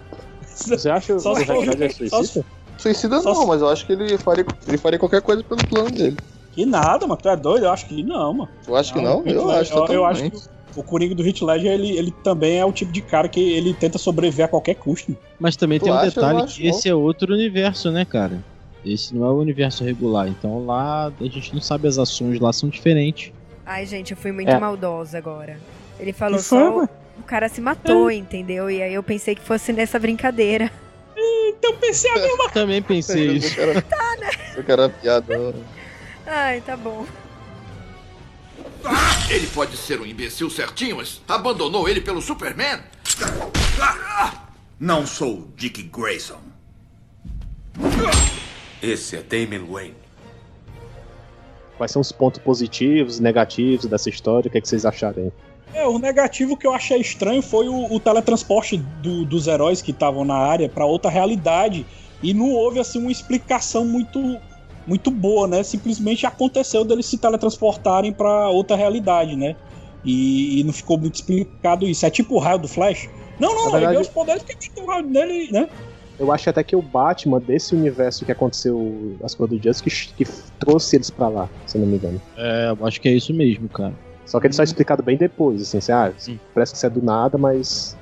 Speaker 7: Você acha
Speaker 6: Só
Speaker 7: que o Ledger é
Speaker 6: só se-
Speaker 7: suicida?
Speaker 8: Suicida
Speaker 6: Só
Speaker 8: não, mas eu acho que ele faria, ele faria qualquer coisa pelo plano dele.
Speaker 6: Que nada, mano. Tu é doido? Eu acho que não, mano.
Speaker 8: Tu acha que não? Eu
Speaker 6: Heath
Speaker 8: acho
Speaker 6: eu, eu acho que o Coringa do Hit Ledger, ele, ele também é o tipo de cara que ele tenta sobreviver a qualquer custo.
Speaker 5: Mas também
Speaker 8: Tu
Speaker 5: tem um
Speaker 8: acha?
Speaker 5: Detalhe que esse é outro universo, né, cara? Esse não é o universo regular. Então lá a gente não sabe as ações lá são diferentes.
Speaker 4: Ai, gente, eu fui muito
Speaker 5: É.
Speaker 4: maldosa agora. Ele falou
Speaker 6: Que foi,
Speaker 4: só.
Speaker 6: mano?
Speaker 4: O cara se matou, entendeu? E aí eu pensei que fosse nessa brincadeira.
Speaker 6: Então pensei a mesma
Speaker 5: Também pensei isso.
Speaker 8: Eu quero, eu quero a piada.
Speaker 4: Ai, tá bom.
Speaker 12: Ele pode ser um imbecil certinho, mas abandonou ele pelo Superman?
Speaker 13: Não sou o Dick Grayson. Esse é Damon Wayne.
Speaker 7: Quais são os pontos positivos e negativos dessa história? O que, é que vocês acharam aí?
Speaker 6: É, o negativo que eu achei estranho foi o, o teletransporte do- dos heróis que estavam na área pra outra realidade. E não houve assim uma explicação muito muito boa, né? Simplesmente aconteceu deles se teletransportarem pra outra realidade, né? E, e não ficou muito explicado isso. É tipo o raio do Flash. Não, não,
Speaker 7: Na
Speaker 6: ele
Speaker 7: verdade-
Speaker 6: deu os poderes que tem o raio nele, né?
Speaker 7: Eu acho até que o Batman desse universo que aconteceu as coisas do Justice que, que trouxe eles pra lá, se eu não me engano.
Speaker 5: É, eu acho que é isso mesmo, cara.
Speaker 7: Só que ele só é explicado bem depois, assim, assim ah, parece que isso é do nada, mas.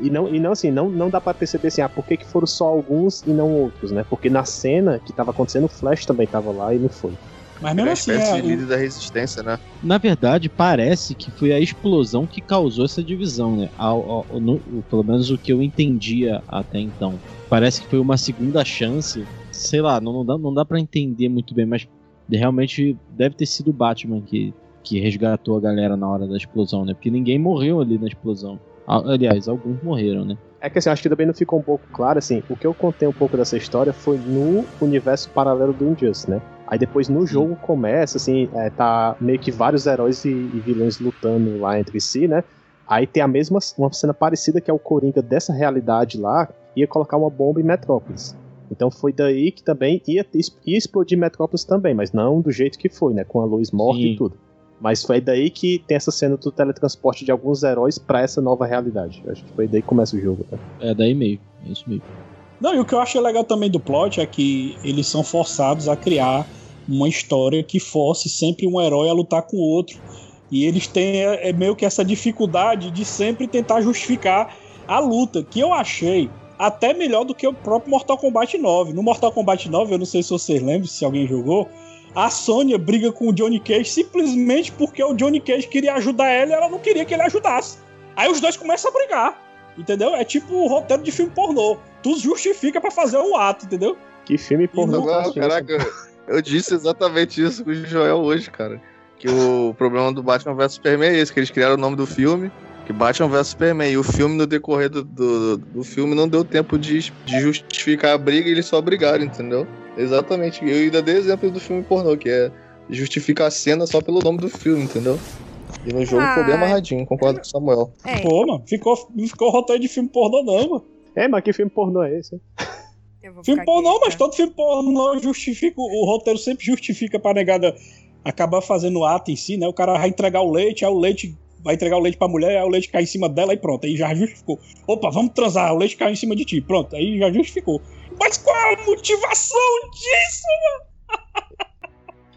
Speaker 7: E não, e não assim, não, não dá pra perceber assim, ah, por que, que foram só alguns e não outros, né? Porque na cena que tava acontecendo, o Flash também tava lá e não foi.
Speaker 6: Mas
Speaker 8: é
Speaker 6: mesmo assim,
Speaker 8: espécie
Speaker 6: é,
Speaker 8: de líder da resistência, né?
Speaker 5: Na verdade, parece que foi a explosão que causou essa divisão, né? Ao- ao- no- pelo menos o que eu entendia até então. Parece que foi uma segunda chance. Sei lá, não, não dá, não dá para entender muito bem, mas realmente deve ter sido o Batman que, que resgatou a galera na hora da explosão, né? Porque ninguém morreu ali na explosão. A- Aliás, alguns morreram, né?
Speaker 7: É que assim, acho que também não ficou um pouco claro, assim, o que eu contei um pouco dessa história foi no universo paralelo do Injustice, né? Aí depois no jogo começa, assim, é, tá meio que vários heróis e, e vilões lutando lá entre si, né? Aí tem a mesma, uma cena parecida que é o Coringa dessa realidade lá, ia colocar uma bomba em Metrópolis. Então foi daí que também ia, ia explodir Metrópolis também, mas não do jeito que foi, né? Com a luz morta
Speaker 5: Sim.
Speaker 7: e tudo. Mas foi daí que tem essa cena do teletransporte de alguns heróis pra essa nova realidade. Eu Acho que foi daí que começa o jogo, né?
Speaker 5: É daí mesmo, é isso mesmo.
Speaker 6: Não, e o que eu achei legal também do plot é que eles são forçados a criar uma história que force sempre um herói a lutar com o outro. E eles têm é, é meio que essa dificuldade de sempre tentar justificar a luta, que eu achei até melhor do que o próprio Mortal Kombat 9. No Mortal Kombat 9, eu não sei se vocês lembram, se alguém jogou, a Sônia briga com o Johnny Cage simplesmente porque o Johnny Cage queria ajudar ela e ela não queria que ele ajudasse. Aí os dois começam a brigar. Entendeu? É tipo o roteiro de filme pornô. Tu justifica pra fazer o ato, entendeu?
Speaker 7: Que filme pornô.
Speaker 8: Não,
Speaker 7: tá
Speaker 8: caraca, eu disse exatamente isso com o Joel hoje, cara. Que o problema do Batman vs Superman é esse, que eles criaram o nome do filme, que Batman vs Superman. E o filme, no decorrer do, do, do filme, não deu tempo de, de justificar a briga e eles só brigaram, entendeu? Exatamente. Eu ainda dei exemplo do filme pornô, que é justificar a cena só pelo nome do filme, entendeu? E no jogo ficou bem
Speaker 4: Ah.
Speaker 8: amarradinho, concordo com o Samuel.
Speaker 4: É.
Speaker 6: Pô, mano, ficou, não ficou roteiro de filme pornô, não, mano.
Speaker 7: É, mas que filme pornô é esse? hein?
Speaker 6: Filme pornô,
Speaker 4: quieta.
Speaker 6: mas todo filme pornô justifica, o roteiro sempre justifica pra negada acabar fazendo o ato em si, né? O cara vai entregar o leite, aí o leite vai entregar o leite pra mulher, aí o leite cai em cima dela e pronto, aí já justificou. Opa, vamos transar, o leite caiu em cima de ti, pronto, aí já justificou. Mas qual a motivação disso, mano?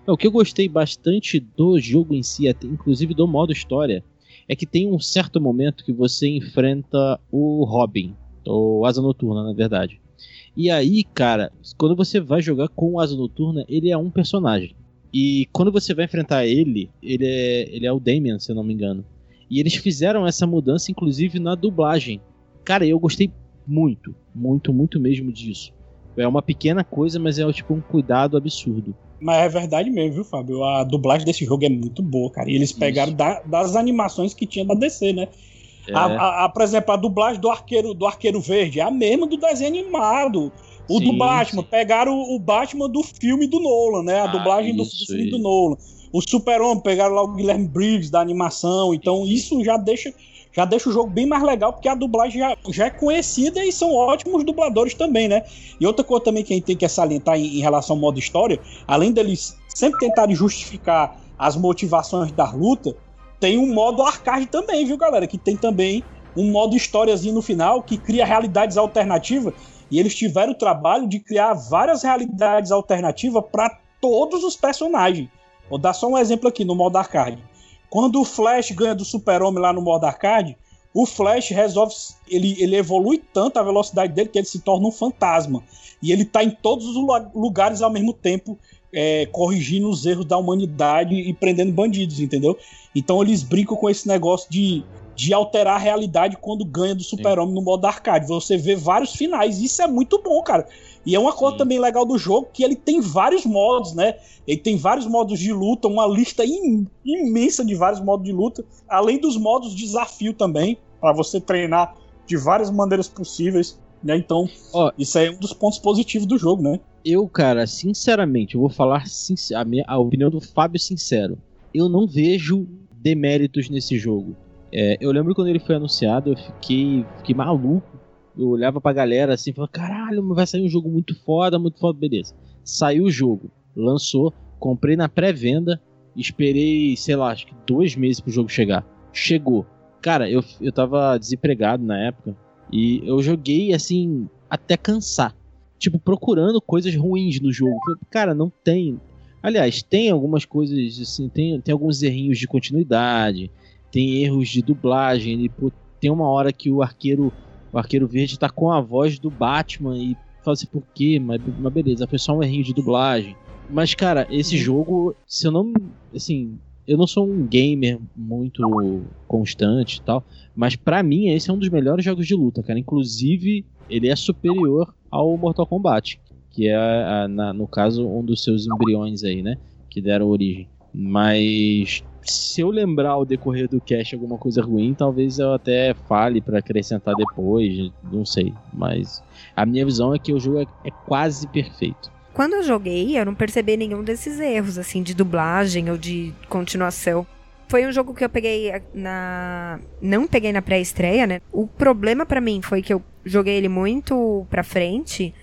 Speaker 5: O que eu gostei bastante do jogo em si, até- inclusive do modo história, é que tem um certo momento que você enfrenta o Robin, ou Asa Noturna, na verdade. E aí, cara, quando você vai jogar com o Asa Noturna, ele é um personagem. E quando você vai enfrentar ele, ele é, ele é o Damian, se eu não me engano. E eles fizeram essa mudança, inclusive, na dublagem. Cara, eu gostei muito, muito, muito mesmo disso. É uma pequena coisa, mas é tipo um cuidado absurdo.
Speaker 6: Mas é verdade mesmo, viu, Fábio? A dublagem desse jogo é muito boa, cara. E eles pegaram da- das animações que tinha da DC, né?
Speaker 5: É.
Speaker 6: A, a- a- por exemplo, a dublagem do Arqueiro, do Arqueiro Verde é a mesma do desenho animado. O do
Speaker 5: Sim,
Speaker 6: Batman, pegaram o, o Batman do filme do Nolan, né? A
Speaker 5: Ah,
Speaker 6: dublagem do, do filme
Speaker 5: aí.
Speaker 6: do Nolan. O Super-Homem, pegaram lá o Guilherme Briggs da animação. Então isso já deixa, já deixa o jogo bem mais legal, porque a dublagem já, já é conhecida e são ótimos dubladores também, né? E outra coisa também que a gente tem que salientar em, em relação ao modo história, além deles sempre tentarem justificar as motivações da luta, tem um modo arcade também, viu, galera? Que tem também um modo historiazinho no final que cria realidades alternativas. E eles tiveram o trabalho de criar várias realidades alternativas para todos os personagens. Vou dar só um exemplo aqui no modo arcade. Quando o Flash ganha do Super-Homem lá no modo arcade, o Flash resolve. Ele, ele evolui tanto a velocidade dele que ele se torna um fantasma. E ele tá em todos os lugares ao mesmo tempo, é, corrigindo os erros da humanidade e prendendo bandidos, entendeu? Então eles brincam com esse negócio de, de alterar a realidade quando ganha do Super-Homem no modo arcade. Você vê vários finais. Isso é muito bom, cara. E é uma coisa Sim. também legal do jogo que ele tem vários modos, né? Ele tem vários modos de luta, uma lista im imensa de vários modos de luta, além dos modos de desafio também, para você treinar de várias maneiras possíveis, né? Então, oh, isso aí é um dos pontos positivos do jogo, né?
Speaker 5: Eu, cara, sinceramente, eu vou falar a, minha, a opinião do Fábio sincero. Eu não vejo deméritos nesse jogo. É, eu lembro quando ele foi anunciado, eu fiquei, fiquei maluco eu olhava pra galera assim falava, caralho, vai sair um jogo muito foda, muito foda, beleza. Saiu o jogo, lançou, comprei na pré-venda, esperei, sei lá, acho que dois meses pro jogo chegar. Chegou. Cara, eu, eu tava desempregado na época e eu joguei assim, até cansar. Tipo, procurando coisas ruins no jogo. Cara, não tem. Aliás, tem algumas coisas assim, tem, tem alguns errinhos de continuidade, tem erros de dublagem. E, pô, tem uma hora que o arqueiro o Arqueiro Verde tá com a voz do Batman e fala assim, por quê? Mas, mas beleza, foi só um errinho de dublagem. Mas, cara, esse uhum. jogo, se eu não. Assim, eu não sou um gamer muito constante e tal, mas para mim esse é um dos melhores jogos de luta, cara. Inclusive, ele é superior ao Mortal Kombat, que é, a, na, no caso, um dos seus embriões aí, né? Que deram origem. Mas se eu lembrar ao decorrer do cast alguma coisa ruim, talvez eu até fale para acrescentar depois, não sei. Mas a minha visão é que o jogo é, é quase perfeito.
Speaker 4: Quando eu joguei, eu não percebi nenhum desses erros, assim, de dublagem ou de continuação. Foi um jogo que eu peguei na. Não peguei na pré-estreia, né? O problema para mim foi que eu joguei ele muito pra frente.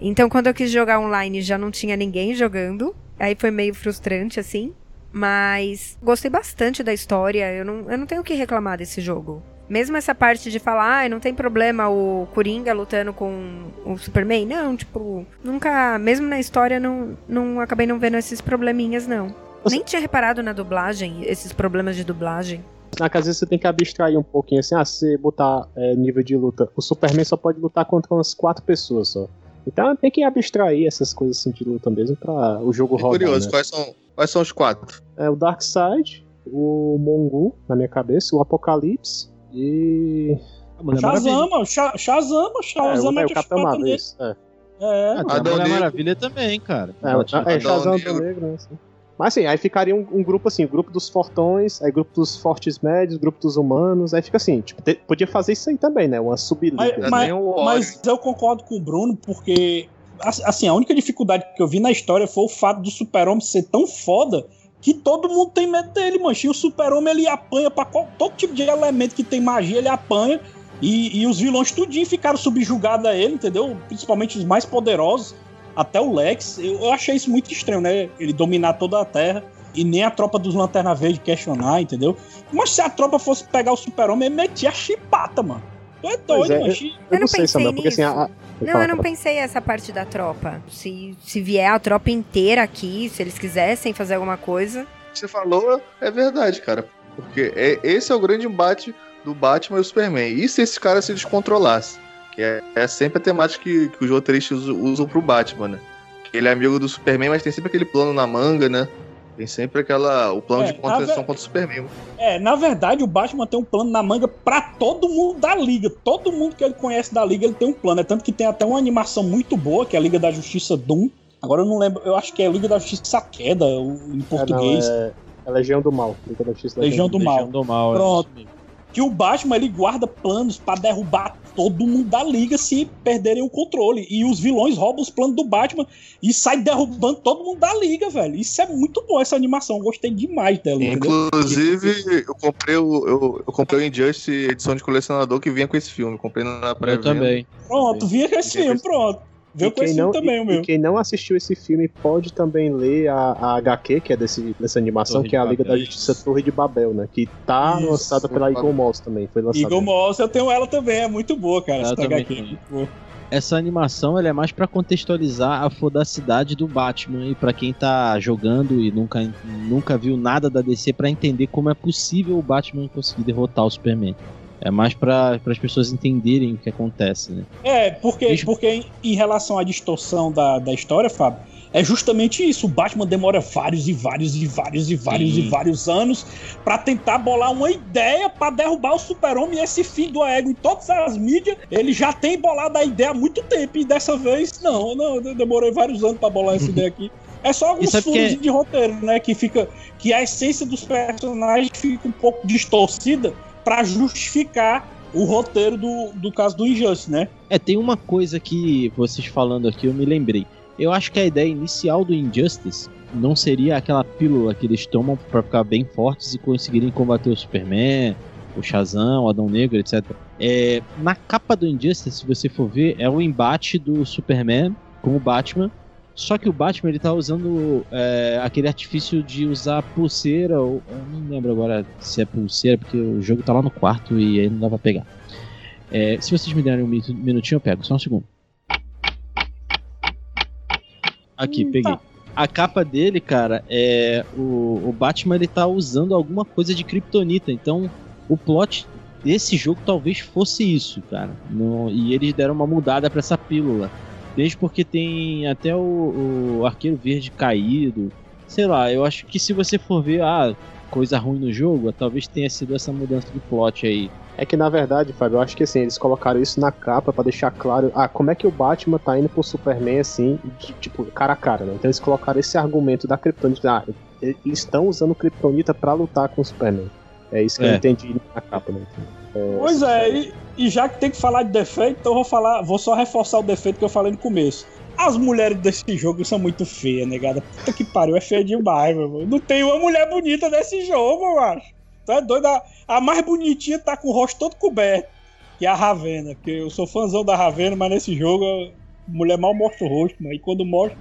Speaker 4: Então, quando eu quis jogar online, já não tinha ninguém jogando. Aí foi meio frustrante, assim. Mas gostei bastante da história. Eu não, eu não tenho o que reclamar desse jogo. Mesmo essa parte de falar, ah, não tem problema o Coringa lutando com o Superman. Não, tipo, nunca. Mesmo na história, não, não acabei não vendo esses probleminhas, não. Você... Nem tinha reparado na dublagem, esses problemas de dublagem.
Speaker 7: Na casa você tem que abstrair um pouquinho assim, ah, se botar é, nível de luta, o Superman só pode lutar contra umas quatro pessoas só. Então tem que abstrair essas coisas assim de luta mesmo pra o jogo rodar.
Speaker 8: curioso,
Speaker 7: né?
Speaker 8: quais são Quais são os quatro?
Speaker 7: É o Darkseid, o Mongu, na minha cabeça, o Apocalipse e.
Speaker 6: Shazama, Shazama, Shazama
Speaker 7: é, o, é, o Capitão Marvel, é.
Speaker 5: É, a Mulher Maravilha também, cara.
Speaker 7: É, é Shazam do Negro, né? Assim. Mas assim, aí ficaria um, um, grupo assim, grupo dos fortões, aí grupo dos fortes médios, grupo dos humanos, aí fica assim, tipo, te, podia fazer isso aí também, né? Uma subliga.
Speaker 6: Mas, mas, mas, eu concordo com o Bruno, porque assim, a única dificuldade que eu vi na história foi o fato do super-homem ser tão foda que todo mundo tem medo dele, mancha. E o super-homem, ele apanha pra qual, todo tipo de elemento que tem magia, ele apanha. E, e os vilões tudinho ficaram subjugados a ele, entendeu? Principalmente os mais poderosos, até o Lex. Eu, eu achei isso muito estranho, né? Ele dominar toda a Terra e nem a tropa dos Lanterna Verde questionar, entendeu? Mas se a tropa fosse pegar o super-homem, ele metia a chipata, mano. Tu é doido, é,
Speaker 4: Eu, eu, eu não sei, Samuel, porque assim, a, não, eu não pensei essa parte da tropa. Se, se vier a tropa inteira aqui, se eles quisessem fazer alguma coisa.
Speaker 8: Você falou, é verdade, cara. Porque é, esse é o grande embate do Batman e o Superman. E se esse cara se descontrolasse? Que é, é sempre a temática que, que os roteiristas usam, pro Batman, né? Ele é amigo do Superman, mas tem sempre aquele plano na manga, né? Tem sempre aquela. o plano é, de contenção ver... contra o Superman.
Speaker 6: É, na verdade, o Batman tem um plano na manga pra todo mundo da Liga. Todo mundo que ele conhece da Liga, ele tem um plano. É tanto que tem até uma animação muito boa, que é a Liga da Justiça Doom. Agora eu não lembro, eu acho que é Liga da Justiça Queda, em português. É, não, é...
Speaker 7: É Legião do Mal. Liga da Justiça
Speaker 6: Legião, do Mal.
Speaker 5: Legião do Mal.
Speaker 6: É Pronto. Que o Batman ele guarda planos para derrubar todo mundo da liga se perderem o controle. E os vilões roubam os planos do Batman e saem derrubando todo mundo da liga, velho. Isso é muito bom, essa animação. Eu gostei demais dela.
Speaker 8: Inclusive, entendeu? eu comprei o, eu, eu comprei o Injustice edição de colecionador que vinha com esse filme. comprei na pré Eu
Speaker 5: também.
Speaker 6: Pronto, vinha com esse filme, pronto. Viu com esse não, também, o meu.
Speaker 7: E quem não assistiu esse filme pode também ler a, a HQ, que é desse, dessa animação, Torre que é a Liga Babel, da Justiça isso. Torre de Babel, né? Que tá isso, lançada pela Eagle Moss também. Foi lançada.
Speaker 6: Eagle Moss, eu tenho ela também, é muito boa, cara. essa HQ. Muito boa.
Speaker 5: essa animação ela é mais pra contextualizar a fodacidade do Batman e pra quem tá jogando e nunca, nunca viu nada da DC pra entender como é possível o Batman conseguir derrotar o Superman. É mais para as pessoas entenderem o que acontece, né?
Speaker 6: É, porque, porque em, relação à distorção da, da história, Fábio, é justamente isso. O Batman demora vários e vários e vários e vários
Speaker 5: Sim.
Speaker 6: e vários anos pra tentar bolar uma ideia pra derrubar o Super-Homem e esse filho do ego em todas as mídias. Ele já tem bolado a ideia há muito tempo e dessa vez, não, não, eu demorei vários anos pra bolar essa ideia aqui. É só alguns
Speaker 5: sabe
Speaker 6: furos
Speaker 5: que é-
Speaker 6: de roteiro, né? Que fica. Que a essência dos personagens fica um pouco distorcida pra justificar o roteiro do, do caso do Injustice, né?
Speaker 5: É, tem uma coisa que vocês falando aqui eu me lembrei. Eu acho que a ideia inicial do Injustice não seria aquela pílula que eles tomam pra ficar bem fortes e conseguirem combater o Superman, o Shazam, o Adão Negro, etc. É, na capa do Injustice, se você for ver, é o embate do Superman com o Batman. Só que o Batman ele tá usando é, aquele artifício de usar pulseira, ou eu não lembro agora se é pulseira, porque o jogo tá lá no quarto e aí não dá pra pegar. É, se vocês me derem um minu- minutinho, eu pego, só um segundo. Aqui, peguei. A capa dele, cara, é. O, o Batman ele tá usando alguma coisa de Kryptonita. Então, o plot desse jogo talvez fosse isso, cara. No- e eles deram uma mudada pra essa pílula. Desde porque tem até o, o Arqueiro Verde caído. Sei lá, eu acho que se você for ver, ah, coisa ruim no jogo, talvez tenha sido essa mudança de plot aí.
Speaker 7: É que na verdade, Fábio, eu acho que assim, eles colocaram isso na capa pra deixar claro, ah, como é que o Batman tá indo pro Superman assim, tipo, cara a cara, né? Então eles colocaram esse argumento da Kryptonita, ah, eles estão usando Kryptonita pra lutar com o Superman. É isso que eu
Speaker 6: É.
Speaker 7: entendi na capa, né? É,
Speaker 6: Pois é, e, e já que tem que falar de defeito, então eu vou falar, vou só reforçar o defeito que eu falei no começo. As mulheres desse jogo são muito feias, negada. Puta que pariu, é feia demais, meu irmão. Não tem uma mulher bonita nesse jogo, eu acho. Tu é doido? A, a mais bonitinha tá com o rosto todo coberto, que é a Ravena. Porque eu sou fãzão da Ravena, mas nesse jogo a mulher mal mostra o rosto, mas aí quando mostra,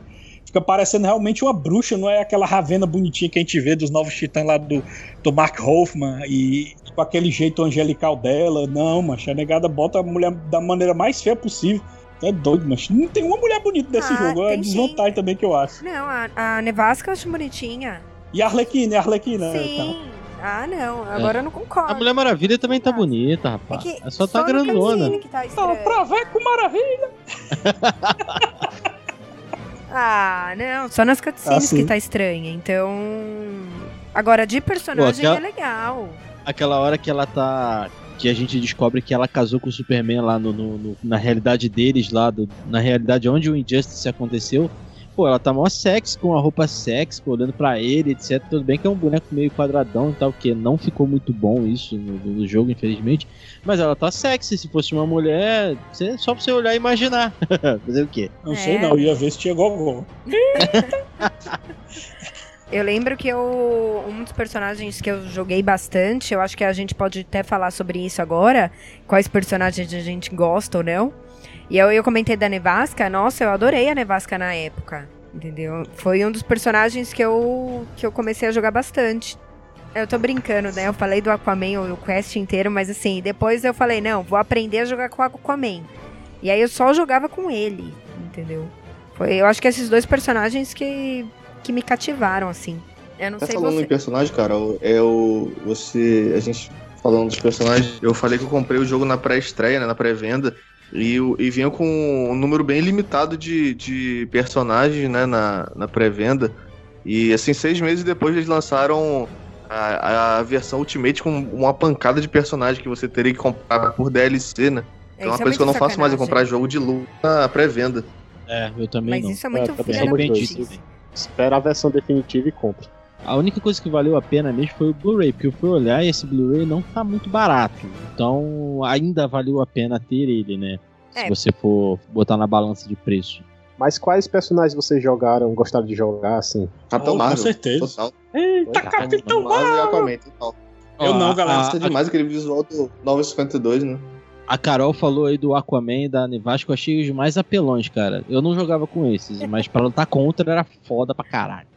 Speaker 6: fica parecendo realmente uma bruxa, não é aquela Ravena bonitinha que a gente vê dos novos titãs lá do, do Mark Hoffman e com aquele jeito angelical dela. Não, mas a negada bota a mulher da maneira mais feia possível. É doido, mas não tem uma mulher bonita nesse
Speaker 4: Ah,
Speaker 6: jogo. É desvantagem também que eu acho.
Speaker 4: Não, a, a Nevasca eu acho bonitinha.
Speaker 6: E a Arlequina, é a Arlequina.
Speaker 4: Sim. Ah, não. Agora eu não concordo.
Speaker 5: A Mulher Maravilha também tá bonita, rapaz. É, só tá
Speaker 4: no
Speaker 5: grandona.
Speaker 4: que tá estranho.
Speaker 6: Traveco Maravilha!
Speaker 4: Ah, não. Só nas cutscenes
Speaker 5: Ah,
Speaker 4: que tá estranha. Então. Agora, de personagem
Speaker 5: aquela-
Speaker 4: é legal.
Speaker 5: Aquela hora que ela tá. Que a gente descobre que ela casou com o Superman lá no, no- no- na realidade deles, lá do- na realidade onde o Injustice aconteceu. Pô, ela tá mó sexy, com a roupa sexy, pô, olhando pra ele, etc. Tudo bem que é um boneco meio quadradão e tal, que não ficou muito bom isso no, no jogo, infelizmente. Mas ela tá sexy, se fosse uma mulher, você- só pra você olhar e imaginar. Fazer o quê?
Speaker 6: Não sei não, ia ver se tinha gogó.
Speaker 4: Eu lembro que eu. Um dos personagens que eu joguei bastante, eu acho que a gente pode até falar sobre isso agora. Quais personagens a gente gosta ou não. E eu, eu comentei da Nevasca, nossa, eu adorei a Nevasca na época. Entendeu? Foi um dos personagens que eu, que eu comecei a jogar bastante. Eu tô brincando, né? Eu falei do Aquaman o, quest inteiro, mas assim, depois eu falei, não, vou aprender a jogar com o Aquaman. E aí eu só jogava com ele, entendeu? Foi, eu acho que esses dois personagens que, que me cativaram, assim. Eu não
Speaker 8: Tá
Speaker 4: sei
Speaker 8: falando
Speaker 4: você.
Speaker 8: em personagem, cara, é o. Você. A gente falando dos personagens, eu falei que eu comprei o jogo na pré-estreia, né? Na pré-venda. E, o- e vinha com um número bem limitado de, de personagens, né? Na, na pré-venda. E assim, seis meses depois eles lançaram a, a versão Ultimate com uma pancada de personagens que você teria que comprar por DLC, né?
Speaker 4: É,
Speaker 8: É uma
Speaker 4: é
Speaker 8: coisa que eu não faço mais, é comprar jogo de luta na pré-venda.
Speaker 5: É, eu também
Speaker 4: Mas
Speaker 5: não.
Speaker 4: isso é muito putice.
Speaker 7: doido. Espera a versão definitiva e compra.
Speaker 5: A única coisa que valeu a pena mesmo foi o Blu-ray, porque eu fui olhar e esse Blu-ray não tá muito barato. Então ainda valeu a pena ter ele, né? Se
Speaker 4: É.
Speaker 5: você for botar na balança de preço.
Speaker 7: Mas quais personagens vocês jogaram, gostaram de jogar, assim?
Speaker 8: Capitão
Speaker 6: Oh, com
Speaker 8: Marvel.
Speaker 6: certeza.
Speaker 8: Total.
Speaker 6: Eita, Capitão
Speaker 8: Marvel e
Speaker 6: Marvel!
Speaker 8: Aquaman, total.
Speaker 6: Eu não,
Speaker 5: Ó,
Speaker 6: galera.
Speaker 8: Gosta demais aquele visual do 952, né?
Speaker 5: A Carol falou aí do Aquaman e da Nevasca, eu achei os mais apelões, cara. Eu não jogava com esses, mas pra lutar contra era foda pra caralho.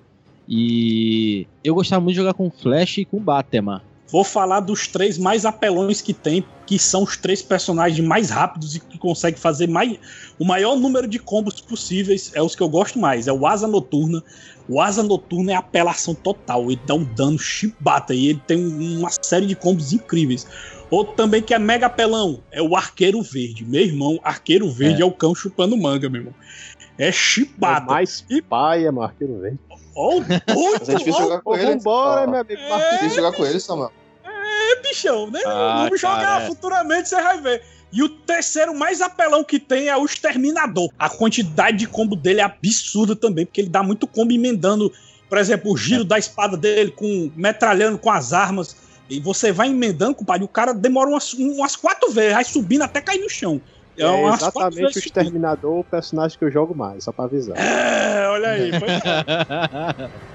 Speaker 5: E eu gostava muito de jogar com Flash e com Batman.
Speaker 6: vou falar dos três mais apelões que tem, que são os três personagens mais rápidos e que conseguem fazer mais, o maior número de combos possíveis. É os que eu gosto mais. É o Asa Noturna. O Asa Noturna é apelação total. Ele dá um dano chibata e ele tem uma série de combos incríveis. Outro também que é mega apelão é o Arqueiro Verde. Meu irmão, Arqueiro Verde é, é o cão chupando manga, meu irmão. É chibata.
Speaker 7: É mais e paia, é Arqueiro Verde.
Speaker 6: Ó, oh,
Speaker 8: Mas é difícil jogar com ele.
Speaker 7: Vambora, meu amigo.
Speaker 8: É difícil jogar com ele, Samuel.
Speaker 6: É, bichão, né?
Speaker 5: Ah,
Speaker 6: Vamos jogar
Speaker 5: cara.
Speaker 6: futuramente, você vai ver. E o terceiro mais apelão que tem é o Exterminador. A quantidade de combo dele é absurda também, porque ele dá muito combo emendando, por exemplo, o giro da espada dele com metralhando com as armas. E você vai emendando, compadre, o cara demora umas, umas quatro vezes, vai subindo até cair no chão.
Speaker 7: É
Speaker 6: quatro
Speaker 7: exatamente o. Exterminador, o personagem que eu jogo mais, só pra avisar.
Speaker 6: É, olha aí, foi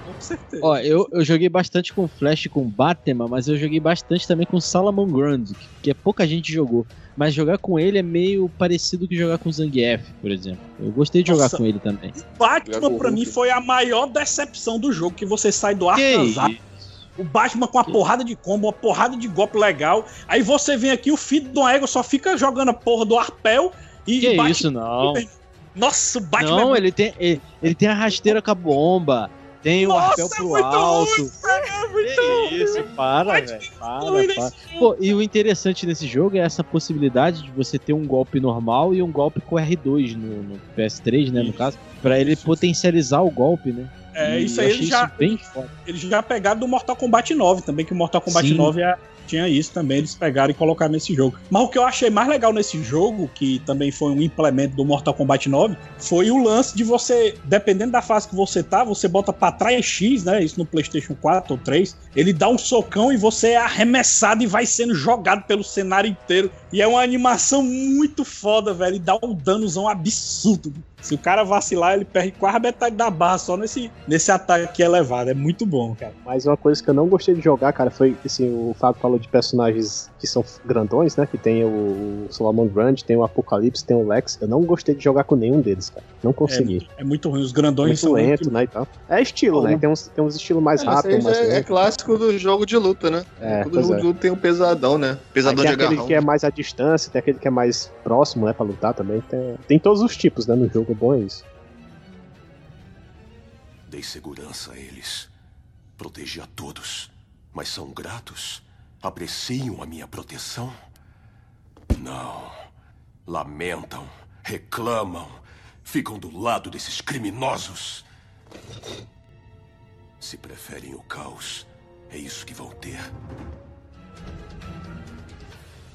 Speaker 6: com certeza.
Speaker 5: Ó, eu, eu joguei bastante com Flash e com Batman, mas eu joguei bastante também com Salomon Grande, que, que é pouca gente jogou. Mas jogar com ele é meio parecido que jogar com Zangief, por exemplo. Eu gostei de jogar
Speaker 6: Nossa.
Speaker 5: com ele também.
Speaker 6: Batman, pra mim, foi a maior decepção do jogo, que você sai do Arkansas. O Batman com uma porrada de combo, uma porrada de golpe legal. Aí você vem aqui, o filho do ego só fica jogando a porra do arpel e
Speaker 5: Que
Speaker 6: bate-
Speaker 5: isso, não.
Speaker 6: Nossa, o Batman
Speaker 5: Não,
Speaker 6: é
Speaker 5: ele tem, ele, ele tem a rasteira com a bomba, tem o
Speaker 6: Nossa,
Speaker 5: arpel
Speaker 6: é
Speaker 5: pro
Speaker 6: muito
Speaker 5: alto.
Speaker 6: ruim, é muito
Speaker 5: Que isso, para, velho. Para, para. Pô, e o interessante nesse jogo é essa possibilidade de você ter um golpe normal e um golpe com R2 no, no PS3, né, no caso, pra ele potencializar o golpe, né?
Speaker 6: É,
Speaker 5: E
Speaker 6: isso aí ele já,
Speaker 5: isso bem foda.
Speaker 6: eles já pegaram do Mortal Kombat 9 também, que o Mortal Kombat
Speaker 5: Sim.
Speaker 6: 9 é- tinha isso também, eles pegaram e colocaram nesse jogo. Mas o que eu achei mais legal nesse jogo, que também foi um implemento do Mortal Kombat 9, foi o lance de você, dependendo da fase que você tá, você bota pra trás X, né? Isso no PlayStation 4 ou 3, ele dá um socão e você é arremessado e vai sendo jogado pelo cenário inteiro. E é uma animação muito foda, velho, e dá um danozão absurdo. Se o cara vacilar, ele perde quase metade da barra só nesse, nesse ataque elevado. É muito bom, cara.
Speaker 7: Mas uma coisa que eu não gostei de jogar, cara, foi assim, o Fábio falou de personagens que são grandões, né? Que tem o Solomon Grande, tem o Apocalipse, tem o Lex. Eu não gostei de jogar com nenhum deles, cara. Não consegui.
Speaker 6: É muito ruim. Os grandões
Speaker 7: muito
Speaker 6: são
Speaker 7: lento,
Speaker 6: muito-
Speaker 7: né, e tal. É estilo, né? Tem uns, tem uns estilos mais
Speaker 8: É,
Speaker 7: rápidos,
Speaker 8: é, é clássico do jogo de luta, né?
Speaker 7: É,
Speaker 8: Todo jogo
Speaker 7: é.
Speaker 8: de luta tem um pesadão, né? Pesadão
Speaker 7: tem
Speaker 8: de
Speaker 7: aquele
Speaker 8: agarrão.
Speaker 7: que é mais à distância, tem aquele que é mais próximo, né, pra lutar também. Tem, tem todos os tipos, né, no jogo. Bom é isso.
Speaker 13: Dei segurança a eles. Protegi a todos. Mas são gratos? Apreciam a minha proteção? Não. Lamentam, reclamam, ficam do lado desses criminosos. Se preferem o caos, é isso que vão ter.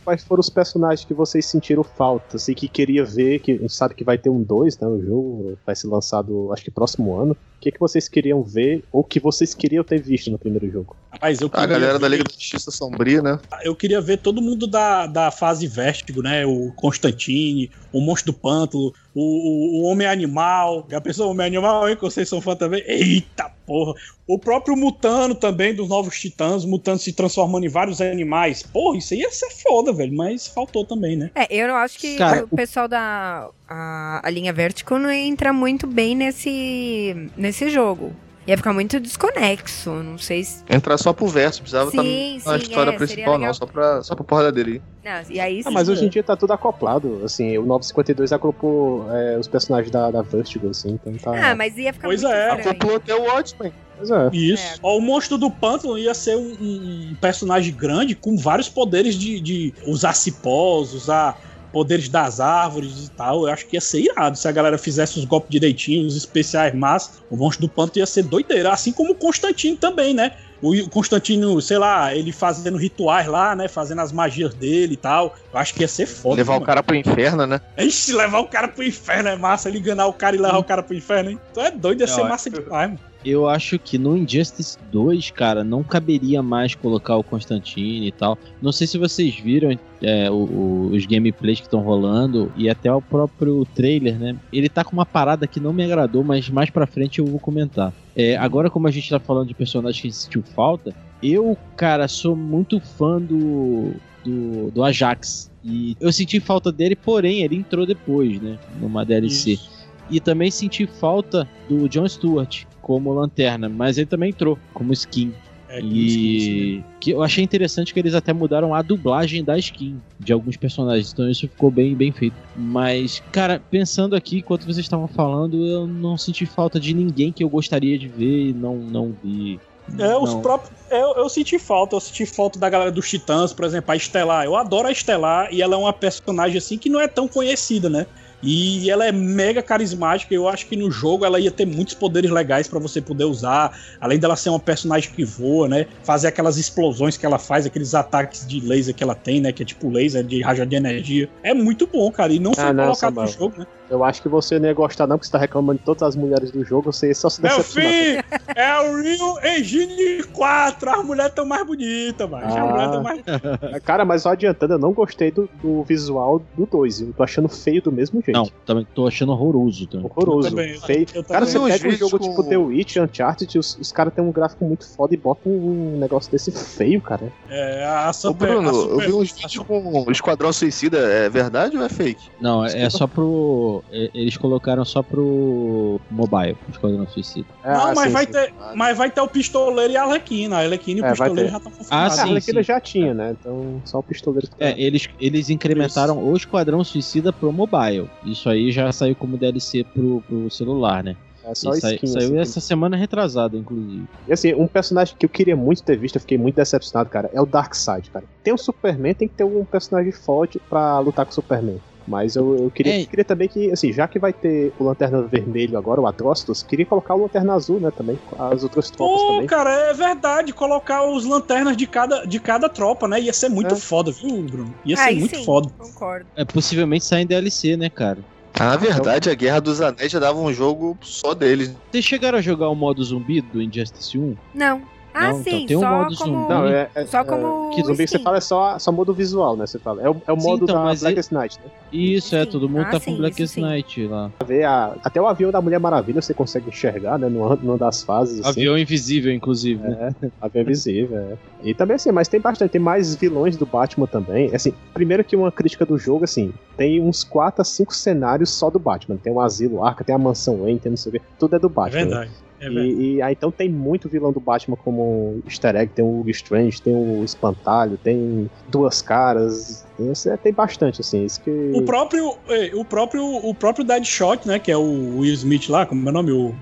Speaker 7: Quais foram os personagens que vocês sentiram falta? Assim, que queria ver, que a gente sabe que vai ter um 2, né? O jogo vai ser lançado, acho que próximo ano. O que, que vocês queriam ver, ou que vocês queriam ter visto no primeiro jogo?
Speaker 6: Rapaz, eu
Speaker 8: A
Speaker 6: queria
Speaker 8: galera
Speaker 6: ver-
Speaker 8: da Liga da Justiça Sombria, né?
Speaker 6: Eu queria ver todo mundo da, da fase Vértigo, né? O Constantine, o Monstro do Pântano, o, o, o Homem Animal. Já pensou Homem Animal, hein? Que vocês são fã também? Eita porra! O próprio Mutano também, dos Novos Titãs. O Mutano se transformando em vários animais. Porra, isso aí ia ser foda, velho. Mas faltou também, né?
Speaker 4: É, eu não acho que
Speaker 5: Cara,
Speaker 4: o pessoal da a, a linha Vertical não entra muito bem nesse, nesse jogo. Ia ficar muito desconexo, não sei se...
Speaker 8: Entrar só pro verso, precisava estar
Speaker 4: Sim,
Speaker 8: na
Speaker 4: sim,
Speaker 8: história
Speaker 4: é,
Speaker 8: principal, não, só pra, só pra porrada dele.
Speaker 4: Não, e aí
Speaker 7: Ah,
Speaker 4: sim,
Speaker 7: mas hoje em dia tá tudo acoplado. Assim, o 952 agrupou é, os personagens da, da Vertigo, assim, então tá.
Speaker 4: Ah, mas ia ficar
Speaker 6: Pois
Speaker 4: muito
Speaker 6: é,
Speaker 4: estranho.
Speaker 8: Acoplou até o Watchmen.
Speaker 7: Pois é.
Speaker 6: Isso.
Speaker 4: É.
Speaker 6: Ó, o monstro do pântano ia ser um, um- um personagem grande com vários poderes de, de usar cipós, usar poderes das árvores e tal. Eu acho que ia ser irado se a galera fizesse os golpes direitinho, os especiais massa. O monstro do pântano ia ser doideira. Assim como o Constantino também, né? O Constantino, sei lá, ele fazendo rituais lá, né? Fazendo as magias dele e tal. Eu acho que ia ser foda.
Speaker 8: Levar o
Speaker 6: mano.
Speaker 8: cara pro inferno, né?
Speaker 6: Ixi, levar o cara pro inferno é massa. Ele enganar o cara e levar o cara pro inferno, hein? Tu é doido, ia
Speaker 5: Não,
Speaker 6: ser
Speaker 5: é-
Speaker 6: massa demais, mano.
Speaker 5: Eu acho que no Injustice 2, cara, não caberia mais colocar o Constantine e tal. Não sei se vocês viram é, o- o- os gameplays que estão rolando e até o próprio trailer, né? Ele tá com uma parada que não me agradou, mas mais pra frente eu vou comentar. É, agora, como a gente tá falando de personagens que sentiu falta, eu, cara, sou muito fã do, do, do Ajax. E eu senti falta dele, porém, ele entrou depois, né? Numa DLC.
Speaker 6: Isso.
Speaker 5: E também senti falta do John Stewart como lanterna, mas ele também entrou como skin.
Speaker 6: É,
Speaker 5: E que eu achei interessante que eles até mudaram a dublagem da skin de alguns personagens, então isso ficou bem, bem feito. Mas, cara, pensando aqui, enquanto vocês estavam falando, eu não senti falta de ninguém que eu gostaria de ver e não, não vi.
Speaker 6: É, os
Speaker 5: Não.
Speaker 6: próprios. Eu, eu senti falta, eu senti falta da galera dos Titãs, por exemplo, a Estelar. Eu adoro a Estelar e ela é uma personagem assim que não é tão conhecida, né? E ela é mega carismática. Eu acho que no jogo ela ia ter muitos poderes legais pra você poder usar. Além dela ser uma personagem que voa, né? Fazer aquelas explosões que ela faz, aqueles ataques de laser que ela tem, né? Que é tipo laser de raja de energia. É muito bom, cara. E não foi
Speaker 7: Ah, não,
Speaker 6: colocado no jogo, né?
Speaker 7: Eu acho que você não ia gostar, não, porque você tá reclamando de todas as mulheres do jogo, você ia só se
Speaker 6: Meu
Speaker 7: decepcionar.
Speaker 6: filho, é o Real Engine 4. As mulheres tão mais bonitas, mano. As
Speaker 7: Ah.
Speaker 6: mulheres tão mais
Speaker 7: Cara, mas só adiantando, eu não gostei do, do visual do 2. Eu tô achando feio do mesmo jeito.
Speaker 5: Não, também tô achando horroroso. Também.
Speaker 7: Horroroso.
Speaker 6: Eu também,
Speaker 7: feio.
Speaker 6: eu
Speaker 7: cara, você pega um jogo
Speaker 6: com-
Speaker 7: tipo The Witch, Uncharted, os, os caras têm um gráfico muito foda e botam um negócio desse feio, cara.
Speaker 6: É, a
Speaker 8: Ô,
Speaker 6: super,
Speaker 8: Bruno,
Speaker 6: a super-
Speaker 8: eu vi uns vídeos com o Esquadrão Suicida. É verdade ou é fake?
Speaker 5: Não, é só pro. É- Eles colocaram só pro mobile, Esquadrão Suicida.
Speaker 6: Não,
Speaker 7: Ah,
Speaker 6: mas,
Speaker 7: sim,
Speaker 6: vai
Speaker 7: sim.
Speaker 6: Ter, mas vai ter o pistoleiro e a Arlequina. A Arlequina e o
Speaker 7: É,
Speaker 6: pistoleiro já estão
Speaker 5: Ah,
Speaker 6: confirmados.
Speaker 5: sim,
Speaker 7: a Arlequina
Speaker 5: sim.
Speaker 7: já tinha, né? Então só o pistoleiro que tá.
Speaker 5: É, eles, eles incrementaram o Esquadrão Suicida pro mobile. Isso aí já saiu como DLC pro, pro celular, né?
Speaker 7: É só skin,
Speaker 5: saiu
Speaker 7: assim,
Speaker 5: essa semana retrasada, inclusive.
Speaker 7: E assim, um personagem que eu queria muito ter visto, eu fiquei muito decepcionado, cara, é o Darkseid, cara. Tem o Superman, tem que ter um personagem forte pra lutar com o Superman. Mas eu, eu queria, queria também que, assim, já que vai ter o Lanterna Vermelho agora, o Atrocitus, queria colocar o Lanterna Azul, né, também, com as outras tropas
Speaker 6: Pô,
Speaker 7: também.
Speaker 6: cara, é verdade. Colocar os lanternas de cada, de cada tropa, né? Ia ser muito
Speaker 7: É.
Speaker 6: foda, viu, Bruno? Ia ser
Speaker 4: Aí
Speaker 6: muito
Speaker 4: sim,
Speaker 6: foda.
Speaker 4: Concordo.
Speaker 5: É, possivelmente sai em DLC, né, cara?
Speaker 8: Ah, na verdade, a Guerra dos Anéis já dava um jogo só deles.
Speaker 5: Vocês chegaram a jogar o modo zumbi do Injustice 1?
Speaker 4: Não. Ah,
Speaker 5: Não, então
Speaker 4: sim,
Speaker 5: tem um
Speaker 4: só
Speaker 5: modo
Speaker 4: como.
Speaker 5: zumbi.
Speaker 7: Não, é, é-
Speaker 4: Só
Speaker 7: é-
Speaker 4: como
Speaker 7: que zumbi que você fala é só, só modo visual, né? Você fala. É o, é o
Speaker 5: Sim,
Speaker 7: modo
Speaker 5: então,
Speaker 7: da Blackest Night, né?
Speaker 5: Isso, é,
Speaker 4: Sim.
Speaker 5: todo mundo
Speaker 4: Ah,
Speaker 5: tá
Speaker 4: sim,
Speaker 5: com Black
Speaker 4: isso sim.
Speaker 5: Knight lá.
Speaker 7: Ver a, até o avião da Mulher Maravilha você consegue enxergar, né? Numa, numa das fases. Assim.
Speaker 5: Avião invisível, inclusive, né?
Speaker 7: É, avião invisível, é. E também assim, mas tem bastante, tem mais vilões do Batman também. Assim, primeiro que uma crítica do jogo, assim, tem uns 4 a 5 cenários só do Batman. Tem o Asilo Arca, tem a Mansão Wayne, tem não sei o quê. Tudo é do
Speaker 6: É
Speaker 7: Batman. né?
Speaker 6: É.
Speaker 7: E, e aí então tem muito vilão do Batman como easter egg, tem o Hugo Strange, tem o Espantalho, tem duas caras, tem, assim, tem bastante assim, isso que
Speaker 6: O próprio, eh, o próprio, o próprio Deadshot, né? Que é o Will Smith lá, como é o nome? O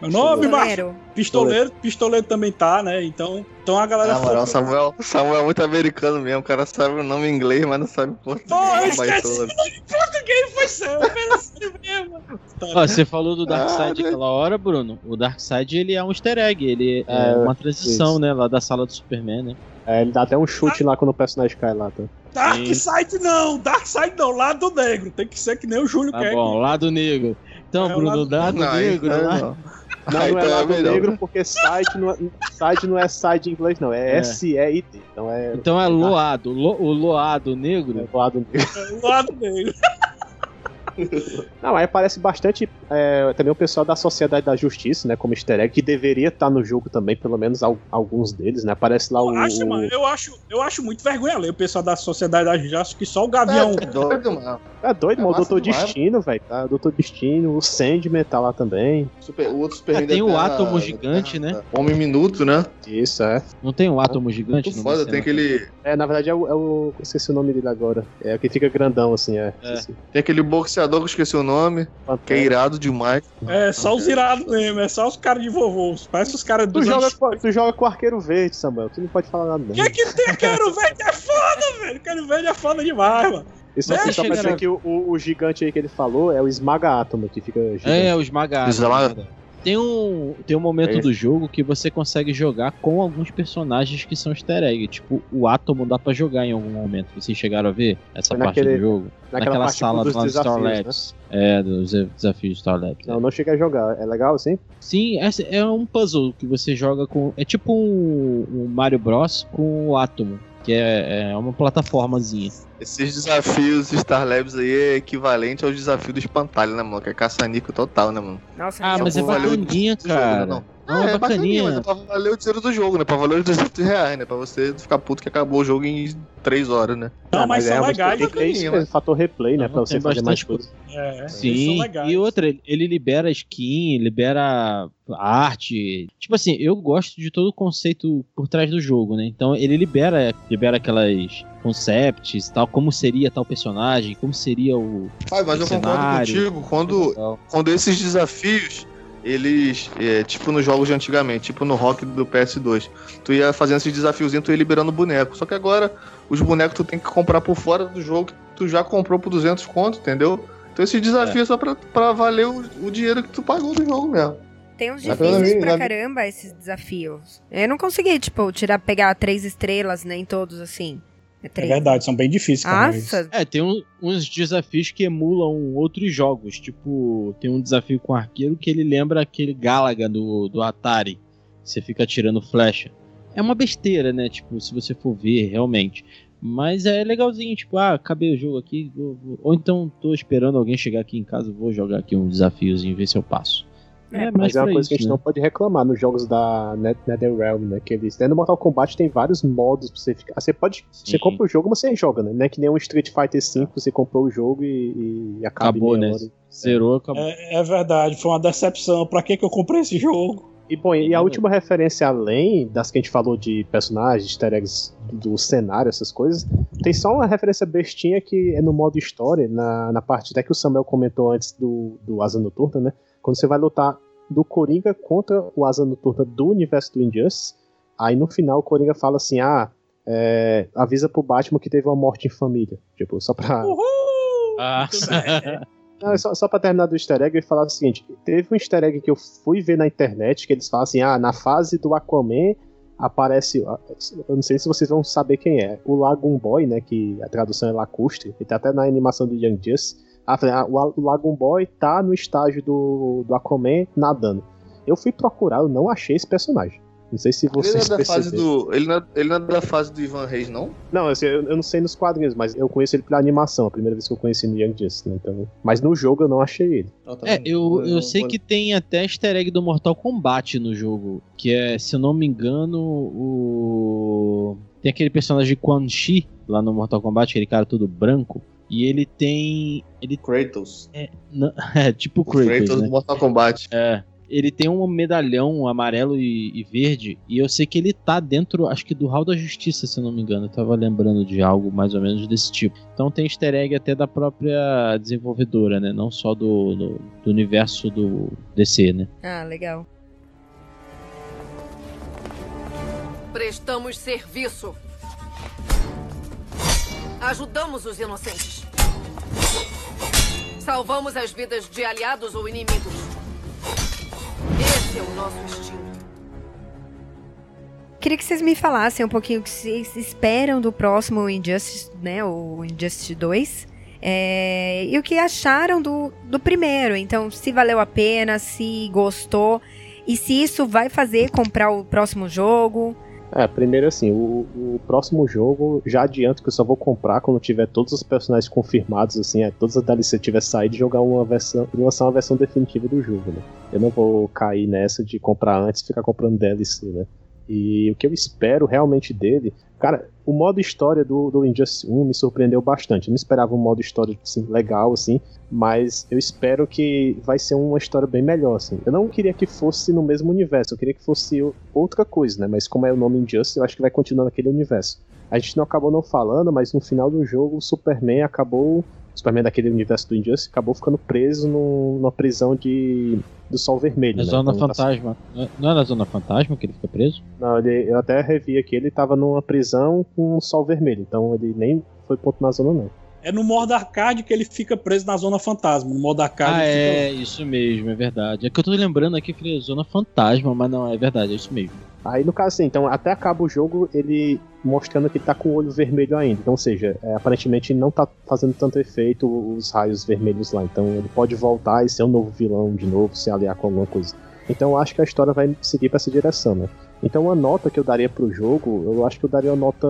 Speaker 6: meu nome.
Speaker 4: Pistoleiro.
Speaker 6: Pistoleiro, pistoleiro também tá, né? Então, então a galera
Speaker 8: Na moral,
Speaker 6: foi-
Speaker 8: Samuel, Samuel é muito americano mesmo. O cara sabe o nome em inglês, mas não sabe
Speaker 6: Pô, eu
Speaker 8: português.
Speaker 6: esqueci
Speaker 8: Baitola.
Speaker 6: o nome em português, foi assim mesmo. Tá,
Speaker 5: Ó, você falou do Darkseid
Speaker 8: Ah,
Speaker 5: aquela hora, Bruno. O Darkseid, ele é um easter egg. Ele é,
Speaker 7: É,
Speaker 5: uma transição,
Speaker 7: isso.
Speaker 5: né? Lá da sala do Superman, né?
Speaker 7: é, ele dá até um chute lá quando o personagem cai lá, tá?
Speaker 6: Dark Side não, Dark Side não, lado negro. Tem que ser que nem o Júlio
Speaker 5: Tá
Speaker 6: quer.
Speaker 5: bom, lado negro. Então,
Speaker 6: É,
Speaker 5: Bruno,
Speaker 6: lado-
Speaker 5: lado
Speaker 8: Não,
Speaker 5: negro,
Speaker 8: aí-
Speaker 5: lá.
Speaker 7: Não, não é
Speaker 8: tá
Speaker 7: lado
Speaker 8: melhor,
Speaker 7: negro
Speaker 8: né?
Speaker 7: porque side não é, side não é side em inglês, não, é,
Speaker 5: É.
Speaker 7: S-E-I-D. Então é,
Speaker 5: Então é loado. Lo- o loado negro.
Speaker 7: é lado negro.
Speaker 6: Lado negro.
Speaker 7: Não, aí aparece bastante é, também o pessoal da Sociedade da Justiça, né, como easter egg, que deveria estar no jogo também, pelo menos al- alguns deles, né? Aparece lá o...
Speaker 6: Eu acho, mano, eu acho, eu acho muito vergonha ali o pessoal da Sociedade da Justiça, acho que só o Gavião.
Speaker 8: É doido, mano.
Speaker 7: É doido,
Speaker 8: É
Speaker 7: mano, o Doutor. Destino, velho, tá? Doutor Destino, o Sandman tá lá também.
Speaker 8: Super- o outro Superman
Speaker 5: É, tem o
Speaker 8: Terra-
Speaker 5: átomo gigante,
Speaker 8: Terra-
Speaker 5: né?
Speaker 8: Homem Minuto, né?
Speaker 7: Isso, é.
Speaker 5: Não tem um átomo gigante?
Speaker 8: Muito foda, tem aquele,
Speaker 7: É, na verdade é o, é o- eu Esqueci o nome dele agora. É o que fica grandão, assim, é.
Speaker 5: É.
Speaker 8: Tem aquele boxeador que eu esqueci o nome, que é
Speaker 7: Pantera.
Speaker 8: irado demais.
Speaker 6: É, só os irados mesmo, é só os caras de vovô. Parece os caras
Speaker 7: Tu
Speaker 6: dos
Speaker 7: joga, com, tu joga com o arqueiro verde, Samuel. Tu não pode falar nada, não.
Speaker 6: O que é que tem? Quero Verde é foda, velho. Quero Verde é foda demais, mano.
Speaker 7: E só,
Speaker 5: Vocês
Speaker 7: só pra dizer que o, o- o gigante aí que ele falou é o Esmaga Átomo, que fica gigante.
Speaker 5: É, o esmagado.
Speaker 8: Esmaga-
Speaker 5: Tem um, tem um momento
Speaker 7: É.
Speaker 5: do jogo que você consegue jogar com alguns personagens que são easter egg. Tipo, o Átomo dá pra jogar em algum momento. Vocês chegaram a ver essa
Speaker 7: Foi
Speaker 5: parte
Speaker 7: naquele-
Speaker 5: do jogo?
Speaker 7: naquela parte
Speaker 5: sala
Speaker 7: dos
Speaker 5: do Star
Speaker 7: desafios, né?
Speaker 5: Labs. É, dos desafios do Star Labs. é.
Speaker 7: Não, não cheguei a jogar. É legal assim?
Speaker 5: Sim, essa é um puzzle que você joga com. É tipo um, um Mario Bros com o Átomo. Que é, é uma plataformazinha.
Speaker 8: Esses desafios Star Labs aí é equivalente ao desafio do espantalho, né, mano? Que é caça-nico total, né, mano?
Speaker 4: Nossa,
Speaker 5: Ah, mas é bacaninha,
Speaker 8: do jogo,
Speaker 5: cara.
Speaker 8: não?
Speaker 5: Não,
Speaker 8: é,
Speaker 5: é bacaninha.
Speaker 8: mas é pra valer o dinheiro do jogo, né? Pra valer os 200 reais, né? Pra você ficar puto que acabou o jogo em 3 horas, né?
Speaker 6: Não, mas são
Speaker 7: realmente
Speaker 6: legais.
Speaker 7: Tem, esse fator replay, né?
Speaker 5: Não,
Speaker 7: Pra você fazer mais coisas.
Speaker 6: É,
Speaker 5: Sim, e outra, ele- libera skin, libera arte. Tipo assim, eu gosto de todo o conceito por trás do jogo, né? Então ele libera, libera aquelas concepts e tal, como seria tal personagem, como seria o.
Speaker 8: Ah, mas
Speaker 5: o
Speaker 8: eu concordo
Speaker 5: cenário.
Speaker 8: contigo quando, quando esses desafios, eles, é, tipo nos jogos de antigamente, tipo no rock do PS2, tu ia fazendo esses desafiozinhos, tu ia liberando boneco. Só que agora, os bonecos tu tem que comprar por fora do jogo, que tu já comprou por 200 conto, entendeu? Então esse desafio é, só pra, pra valer o, o dinheiro que tu pagou do jogo mesmo.
Speaker 4: Tem uns difíceis
Speaker 8: pra mim,
Speaker 4: pra
Speaker 8: na-
Speaker 4: caramba esses desafios. Eu não consegui, tipo, tirar, pegar três estrelas, né, em todos, assim. É
Speaker 6: É verdade, são bem difíceis,
Speaker 4: Nossa,
Speaker 5: É, tem um- uns desafios que emulam outros jogos. Tipo, tem um desafio com arqueiro que ele lembra aquele Galaga do, do Atari. Você fica atirando flecha. É uma besteira, né? Tipo, se você for ver realmente. Mas é legalzinho, tipo, ah, acabei o jogo aqui. vou- vou- Ou então tô esperando alguém chegar aqui em casa, vou jogar aqui um desafiozinho, ver se eu passo. É,
Speaker 7: Mas é uma
Speaker 5: pra
Speaker 7: coisa
Speaker 5: isso,
Speaker 7: que a gente
Speaker 5: né?
Speaker 7: não pode reclamar nos jogos da Net- NetherRealm, né? Que eles. Né, no Mortal Kombat tem vários modos pra você ficar. Você pode. Você
Speaker 5: Sim.
Speaker 7: compra o jogo, mas você joga, né? Não é que nem um Street Fighter V, você comprou o jogo e, e acaba
Speaker 5: Acabou,
Speaker 7: meia
Speaker 5: né?
Speaker 7: hora.
Speaker 5: Zerou, acabou.
Speaker 6: É, é verdade, foi uma decepção. Pra que, que eu comprei esse jogo?
Speaker 7: E bom, e a última referência além das que a gente falou de personagens, easter eggs do cenário, essas coisas, tem só uma referência bestinha que é no modo história, na, na parte até que o Samuel comentou antes do, do Asa Noturna, né? Quando você vai lutar do Coringa contra o Asa Noturna do universo do Injustice, aí no final o Coringa fala assim, ah, é, avisa pro Batman que teve uma morte em família. Tipo, só pra...
Speaker 5: Ah.
Speaker 7: Não, só, só pra terminar do easter egg, eu ia falar o seguinte: teve um easter egg que eu fui ver na internet que eles falam assim: ah, na fase do Aquaman aparece. Eu não sei se vocês vão saber quem é. O Lagoon Boy, né? Que a tradução é lacustre, ele tá até na animação do Young Justice. Ah, falei, ah, o, o Lagoon Boy tá no estágio do, do Aquaman nadando. Eu fui procurar, eu não achei esse personagem. Não sei se
Speaker 8: Ele não,
Speaker 7: vocês
Speaker 8: é da fase do, ele, não é, ele não é da fase do Ivan Reis, não?
Speaker 7: Não, assim, eu, eu não sei nos quadrinhos, mas eu conheço ele pela animação, a primeira vez que eu conheci no Young Justice, né? Então, mas no jogo eu não achei ele.
Speaker 5: É, eu, eu sei que tem até easter egg do Mortal Kombat no jogo. Que é, se eu não me engano, o. Tem aquele personagem Quan Chi lá no Mortal Kombat, aquele cara todo branco. E ele tem. Ele...
Speaker 8: Kratos.
Speaker 5: É, não- é tipo
Speaker 8: O
Speaker 5: Kratos.
Speaker 8: Kratos
Speaker 5: né?
Speaker 8: do Mortal Kombat.
Speaker 5: É. Ele tem um medalhão amarelo e, e verde. E eu sei que ele tá dentro, acho que do Hall da Justiça, se eu não me engano. Eu tava lembrando de algo mais ou menos desse tipo. Então tem easter egg até da própria desenvolvedora, né? Não só do, do, do universo do DC, né?
Speaker 4: ah, legal.
Speaker 14: Prestamos serviço. Ajudamos os inocentes. Salvamos as vidas de aliados ou inimigos. Esse é o nosso instinto.
Speaker 4: Queria que vocês me falassem um pouquinho o que vocês esperam do próximo Injustice, né? O Injustice 2. É, e o que acharam do, do primeiro. Então, se valeu a pena, se gostou. E se isso vai fazer comprar o próximo jogo.
Speaker 7: É, primeiro assim, o, o próximo jogo, já adianto que eu só vou comprar quando tiver todos os personagens confirmados, assim, é, todas as DLC tiver saído e jogar uma versão, lançar uma versão definitiva do jogo, né? Eu não vou cair nessa de comprar antes e ficar comprando DLC, né? E o que eu espero realmente dele, cara, o modo história do, do Injustice 1 me surpreendeu bastante. Eu não esperava um modo história assim, legal, assim, mas eu espero que vai ser uma história bem melhor, assim. Eu não queria que fosse no mesmo universo, eu queria que fosse outra coisa, né? Mas como é o nome Injustice, eu acho que vai continuar naquele universo. A gente não acabou não falando, mas no final do jogo o Superman acabou. O Superman daquele universo do Injustice acabou ficando preso num- numa prisão de do Sol Vermelho.
Speaker 5: Na
Speaker 7: né?
Speaker 5: Zona
Speaker 7: Então, tá-
Speaker 5: Fantasma. Não é na Zona Fantasma que ele fica preso?
Speaker 7: Não, ele, eu até revi aqui, ele tava numa prisão com um sol vermelho, então ele nem foi ponto na zona, não.
Speaker 6: É no modo arcade que ele fica preso na zona fantasma. No modo arcade
Speaker 5: Ah,
Speaker 6: ele fica
Speaker 5: é, isso mesmo, é verdade. É que eu tô lembrando aqui que é Zona Fantasma, mas não, é verdade, é isso mesmo.
Speaker 7: Aí no caso assim, então até acaba o jogo ele mostrando que tá com o olho vermelho ainda. Então, ou seja, é, aparentemente não tá fazendo tanto efeito os raios vermelhos lá. Então ele pode voltar e ser um novo vilão de novo, se aliar com alguma coisa. Então eu acho que a história vai seguir pra essa direção, né? Então a nota que eu daria pro jogo, eu acho que eu daria uma nota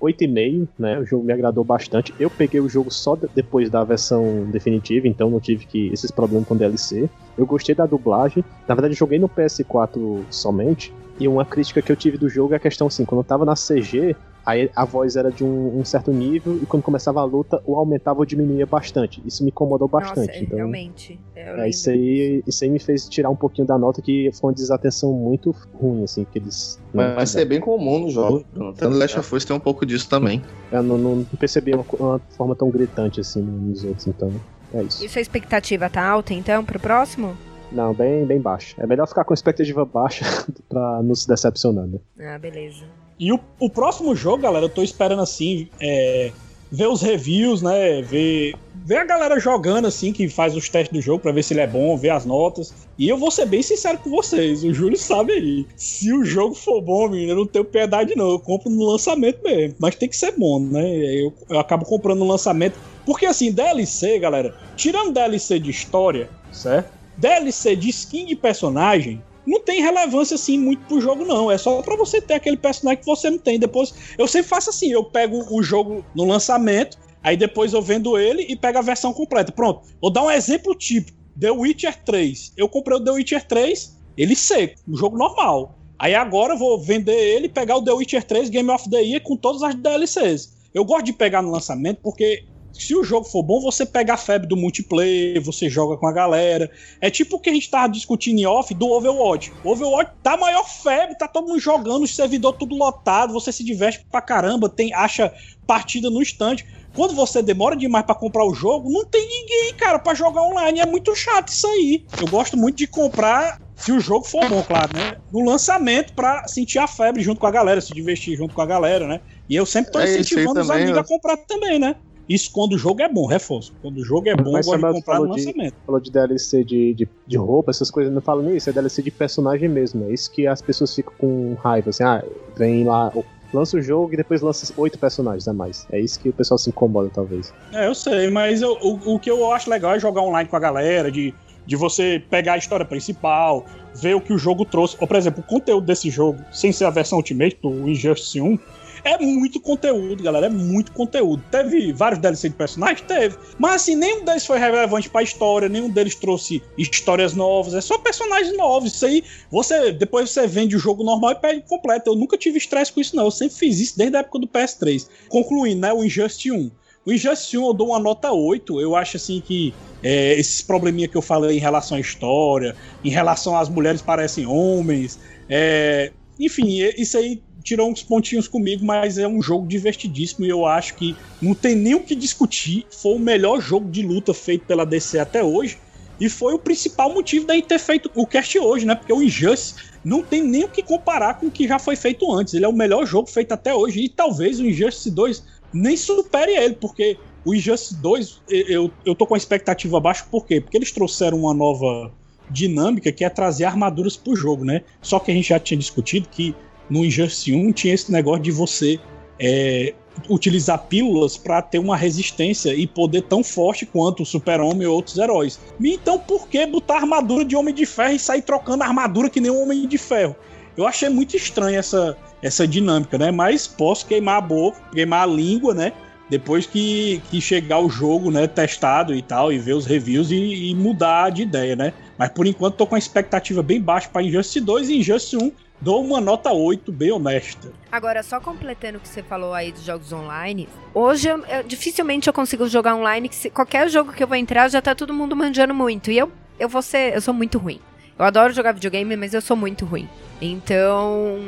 Speaker 7: 8,5, né? O jogo me agradou bastante. Eu peguei o jogo só de- depois da versão definitiva, então não tive que esses problemas com DLC. Eu gostei da dublagem. Na verdade, joguei no PS4 somente. E uma crítica que eu tive do jogo é a questão assim, quando eu tava na CG, aí a voz era de um, um certo nível e quando começava a luta, ou aumentava ou diminuía bastante. Isso me incomodou bastante.
Speaker 4: Nossa,
Speaker 7: então,
Speaker 4: realmente. Eu
Speaker 7: é,
Speaker 4: lembro.
Speaker 7: isso, aí, isso aí me fez tirar um pouquinho da nota, que foi uma desatenção muito ruim, assim, que eles.
Speaker 8: Mas, é bem comum no jogo. Até no Last of Us tem um pouco disso também.
Speaker 7: Eu não, não percebi uma, uma forma tão gritante assim nos outros, então. É isso.
Speaker 4: E sua expectativa tá alta, então, pro próximo?
Speaker 7: Não, bem, bem baixa. É melhor ficar com expectativa baixa pra não se decepcionar, né?
Speaker 4: Ah, beleza.
Speaker 6: E o, o próximo jogo, galera, eu tô esperando assim, é, ver os reviews, né? Ver, ver a galera jogando assim, que faz os testes do jogo pra ver se ele é bom, ver as notas. E eu vou ser bem sincero com vocês, o Júlio sabe aí. Se o jogo for bom, menino, eu não tenho piedade não. Eu compro no lançamento mesmo. Mas tem que ser bom, né? Eu, eu acabo comprando no lançamento. Porque assim, DLC, galera, tirando DLC de história, certo? DLC de skin de personagem não tem relevância assim muito pro jogo não, é só pra você ter aquele personagem que você não tem. Depois eu sempre faço assim, eu pego o jogo no lançamento, aí depois eu vendo ele e pego a versão completa. Pronto. Vou dar um exemplo típico. The Witcher 3. Eu comprei o The Witcher 3, ele seco, um jogo normal. Aí agora eu vou vender ele pegar o The Witcher 3 Game of the Year com todas as DLCs. Eu gosto de pegar no lançamento porque se o jogo for bom, você pega a febre do multiplayer, você joga com a galera. É tipo o que a gente tava discutindo em off do Overwatch. O Overwatch tá maior febre, tá todo mundo jogando, os servidores tudo lotado, você se diverte pra caramba, tem acha partida no instante. Quando você demora demais pra comprar o jogo, não tem ninguém, cara, pra jogar online. É muito chato isso aí. Eu gosto muito de comprar se o jogo for bom, claro, né? No lançamento pra sentir a febre junto com a galera, se divertir junto com a galera, né? E eu sempre tô
Speaker 8: É
Speaker 6: incentivando os amigos a comprar também, né? Isso quando o jogo é bom, reforço. Quando o jogo é bom,
Speaker 7: Mas
Speaker 6: gosto de
Speaker 7: Samuel
Speaker 6: comprar no
Speaker 7: falou de,
Speaker 6: lançamento.
Speaker 7: falou de DLC de, de, de roupa, essas coisas, não falo nisso, é DLC de personagem mesmo. É isso que as pessoas ficam com raiva, assim, ah, vem lá, lança o jogo e depois lança oito personagens a mais. É isso que o pessoal se incomoda, talvez.
Speaker 6: É, eu sei, mas eu- o, o que eu acho legal é jogar online com a galera, de, de você pegar a história principal, ver o que o jogo trouxe. Ou, por exemplo, o conteúdo desse jogo, sem ser a versão Ultimate, do Injustice 1, é muito conteúdo, galera. É muito conteúdo. Teve vários DLC de personagens? Teve. Mas assim, nenhum deles foi relevante pra história, nenhum deles trouxe histórias novas. É só personagens novos. Isso aí, você depois você vende o jogo normal e perde completo. Eu nunca tive estresse com isso, não. Eu sempre fiz isso desde a época do PS3. Concluindo, né? O Injustice 1. O Injustice 1 eu dou uma nota 8. Eu acho assim que é, esses probleminha que eu falei em relação à história, em relação às mulheres parecem homens, é, enfim, isso aí tirou uns pontinhos comigo, mas é um jogo divertidíssimo e eu acho que não tem nem o que discutir. Foi o melhor jogo de luta feito pela DC até hoje. E foi o principal motivo da gente ter feito o cast hoje, né? Porque o Injustice não tem nem o que comparar com o que já foi feito antes. Ele é o melhor jogo feito até hoje. E talvez o Injustice 2 nem supere ele, porque o Injustice 2 eu, eu, eu tô com a expectativa baixa, por quê? Porque eles trouxeram uma nova dinâmica que é trazer armaduras pro jogo, né? Só que a gente já tinha discutido que no Injustice 1 tinha esse negócio de você é, utilizar pílulas para ter uma resistência e poder tão forte quanto o Super-Homem ou outros heróis. Então por que botar armadura de Homem de Ferro e sair trocando armadura que nem um Homem de Ferro? Eu achei muito estranho essa, essa dinâmica, né? Mas posso queimar a boca, queimar a língua, né? Depois que, que chegar o jogo, né, testado e tal, e ver os reviews e, e mudar de ideia, né? Mas por enquanto tô com a expectativa bem baixa para Injustice 2 e Injustice 1 dou uma nota 8 bem honesta.
Speaker 4: Agora, só completando o que você falou aí dos jogos online, hoje eu, eu- dificilmente eu consigo jogar online, que se- qualquer jogo que eu vou entrar já tá todo mundo manjando muito. E eu, eu vou ser, eu sou muito ruim. Eu adoro jogar videogame, mas eu sou muito ruim. Então,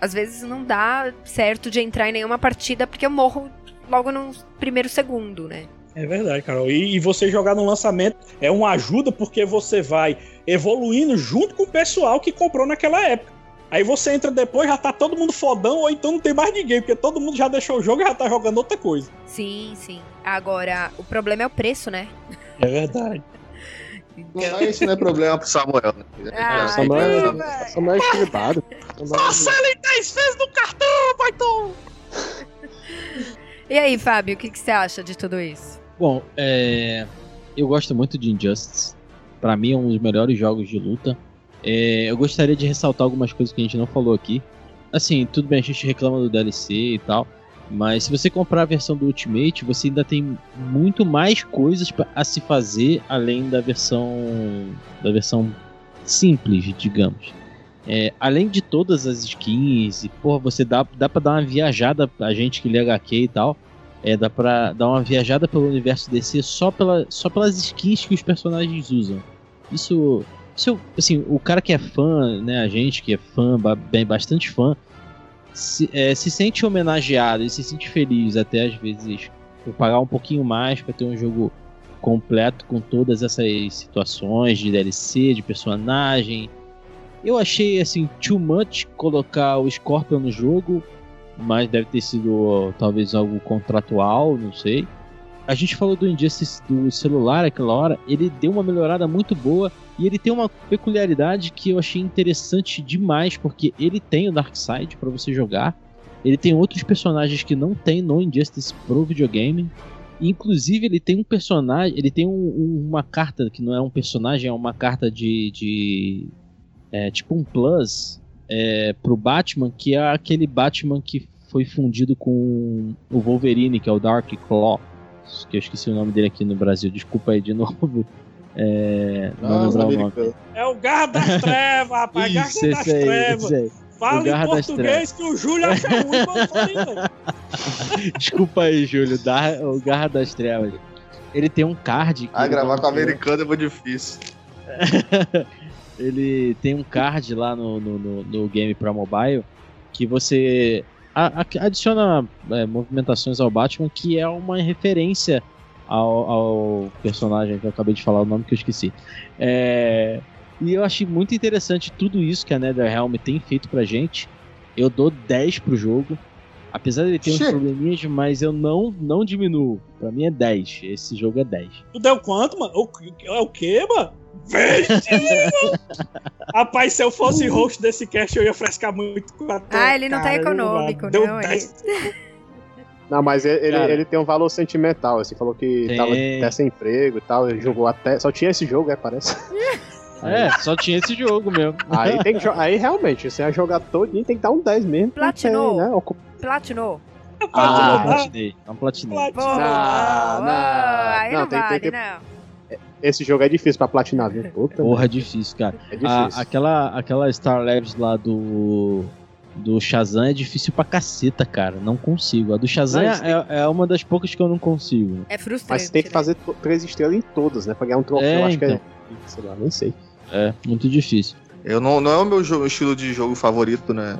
Speaker 4: às vezes não dá certo de entrar em nenhuma partida porque eu morro logo no primeiro segundo, né?
Speaker 6: É verdade, Carol. E, e você jogar no lançamento é uma ajuda porque você vai evoluindo junto com o pessoal que comprou naquela época. Aí você entra depois, já tá todo mundo fodão, ou então não tem mais ninguém, porque todo mundo já deixou o jogo e já tá jogando outra coisa.
Speaker 4: Sim, sim. Agora, o problema é o preço, né?
Speaker 6: É verdade.
Speaker 8: Não, isso não é problema pro Samuel. Né?
Speaker 4: Ah,
Speaker 7: Samuel, Samuel é. Samuel-
Speaker 6: Parcela em 10 vezes no cartão, Baitão!
Speaker 4: E aí, Fábio, o que, que você acha de tudo isso?
Speaker 5: Bom, é, eu gosto muito de Injustice. Pra mim é um dos melhores jogos de luta. É, eu gostaria de ressaltar algumas coisas que a gente não falou aqui. Assim, tudo bem, a gente reclama do DLC e tal. Mas se você comprar a versão do Ultimate, você ainda tem muito mais coisas a se fazer além da versão da versão simples, digamos. É, além de todas as skins, e porra, você dá, dá pra dar uma viajada, a gente que lê HQ e tal, é, dá pra dar uma viajada pelo universo DC só, pela, só pelas skins que os personagens usam. Isso, isso, assim, o cara que é fã, né, a gente que é fã, bem, bastante fã, se, é, se sente homenageado e se sente feliz até às vezes por pagar um pouquinho mais pra ter um jogo completo com todas essas situações de DLC, de personagem. Eu achei assim too much colocar o Scorpion no jogo, mas deve ter sido talvez algo contratual, não sei. A gente falou do Injustice do celular aquela hora, ele deu uma melhorada muito boa e ele tem uma peculiaridade que eu achei interessante demais, porque ele tem o Darkseid para você jogar. Ele tem outros personagens que não tem no Injustice pro videogame. Inclusive, ele tem um personagem. Ele tem um- um- uma carta que não é um personagem, é uma carta de. de é, tipo um plus é, pro Batman, que é aquele Batman que foi fundido com o Wolverine, que é o Dark Claw. Que eu esqueci o nome dele aqui no Brasil, desculpa aí de novo. É, não o nome.
Speaker 6: É o Garra das Trevas, rapaz. Garra das
Speaker 5: aí,
Speaker 6: Trevas. Fala
Speaker 5: O
Speaker 6: em português que o Júlio acha ruim, mas eu falei, velho.
Speaker 5: Desculpa aí, Júlio, da, o Garra das Trevas. Ele tem um card. que
Speaker 8: Ah, gravar com
Speaker 5: um-
Speaker 8: americano é muito difícil.
Speaker 5: ele tem um card lá no, no, no- no game pra mobile que você a- a- adiciona é, movimentações ao Batman que é uma referência ao, ao personagem que eu acabei de falar o nome que eu esqueci. É, e eu achei muito interessante tudo isso que a NetherRealm tem feito pra gente. Eu dou 10 pro jogo. Apesar de ele ter uns probleminhas, mas eu não, não diminuo. Pra mim é 10. Esse jogo é 10.
Speaker 6: Tu deu quanto, mano? O, é o quê, mano? Rapaz, se eu fosse host desse cast, eu ia frescar muito com a
Speaker 4: Ah, ele não tá econômico, não.
Speaker 6: 10.
Speaker 7: Não, mas ele, ele-
Speaker 5: Cara.
Speaker 7: ele tem um valor sentimental. Você falou que
Speaker 5: Tem.
Speaker 7: tava até sem emprego e tal. Ele jogou até. Só tinha esse jogo, é, parece.
Speaker 5: É, só tinha esse jogo mesmo.
Speaker 7: Aí, tem que jo- aí realmente, você vai jogar todinho, tem que dar um 10 mesmo.
Speaker 4: Platinou.
Speaker 7: Tem, né? Ocu-
Speaker 4: Platinou.
Speaker 5: Ah, platinei. Não platinei.
Speaker 4: Porra,
Speaker 7: Não, não,
Speaker 4: aí não,
Speaker 7: não, tem- tem
Speaker 4: vale,
Speaker 7: que-
Speaker 4: não.
Speaker 7: Esse jogo é difícil pra platinar, viu? Puta
Speaker 5: Porra, é difícil, cara.
Speaker 7: É
Speaker 5: A-
Speaker 7: difícil.
Speaker 5: aquela, aquela Star Labs lá do. Do Shazam é difícil pra caceta, cara. Não consigo. A do Shazam
Speaker 7: Mas
Speaker 5: é, é uma das poucas que eu não consigo.
Speaker 4: É frustrante.
Speaker 7: Mas você tem que fazer to- três estrelas em todas, né? Pra ganhar um troféu,
Speaker 5: É,
Speaker 7: acho que
Speaker 5: então.
Speaker 7: é. Sei lá, nem sei.
Speaker 5: É, muito difícil.
Speaker 8: Eu não, não é o meu jogo- estilo de jogo favorito, né?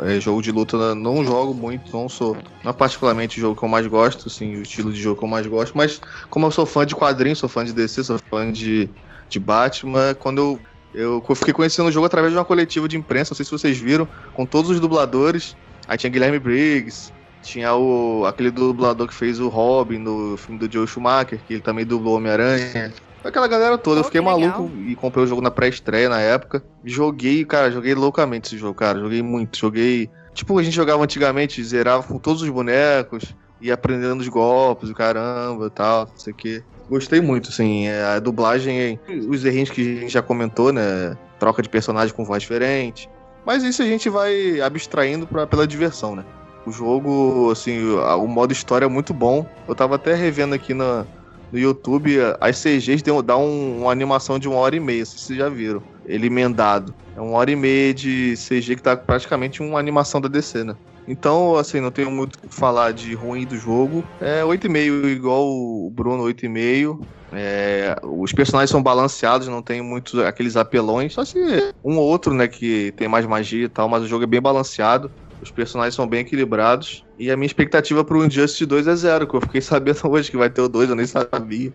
Speaker 8: É, é jogo de luta, eu não jogo muito, não sou. Não é particularmente o jogo que eu mais gosto, assim, o estilo de jogo que eu mais gosto, mas como eu sou fã de quadrinhos, sou fã de DC, sou fã de, de Batman, quando eu, eu fiquei conhecendo o jogo através de uma coletiva de imprensa, não sei se vocês viram, com todos os dubladores. Aí tinha Guilherme Briggs, tinha o aquele dublador que fez o Robin no filme do Joe Schumacher, que ele também dublou Homem-Aranha. Aquela galera toda, eu fiquei maluco e comprei o jogo na pré-estreia na época. Joguei, cara, joguei loucamente esse jogo, cara. Joguei muito, joguei. Tipo, a gente jogava antigamente, zerava com todos os bonecos, ia aprendendo os golpes, o caramba e tal, não sei o quê. Gostei muito, assim, é, a dublagem, os errinhos que a gente já comentou, né? Troca de personagem com voz diferente. Mas isso a gente vai abstraindo pra, pela diversão, né? O jogo, assim, o, o modo história é muito bom. Eu tava até revendo aqui na, no YouTube, as CGs dão, um- uma animação de uma hora e meia, vocês já viram. Ele emendado. É uma hora e meia de CG que tá praticamente uma animação da DC, né? Então, assim, não tenho muito o que falar de ruim do jogo. É 8,5 igual o Bruno, 8,5. É, os personagens são balanceados, não tem muitos aqueles apelões. Só se um ou outro, né, que tem mais magia e tal, mas o jogo é bem balanceado. Os personagens são bem equilibrados. E a minha expectativa pro Injustice 2 é zero, que eu fiquei sabendo hoje que vai ter o 2, eu nem sabia.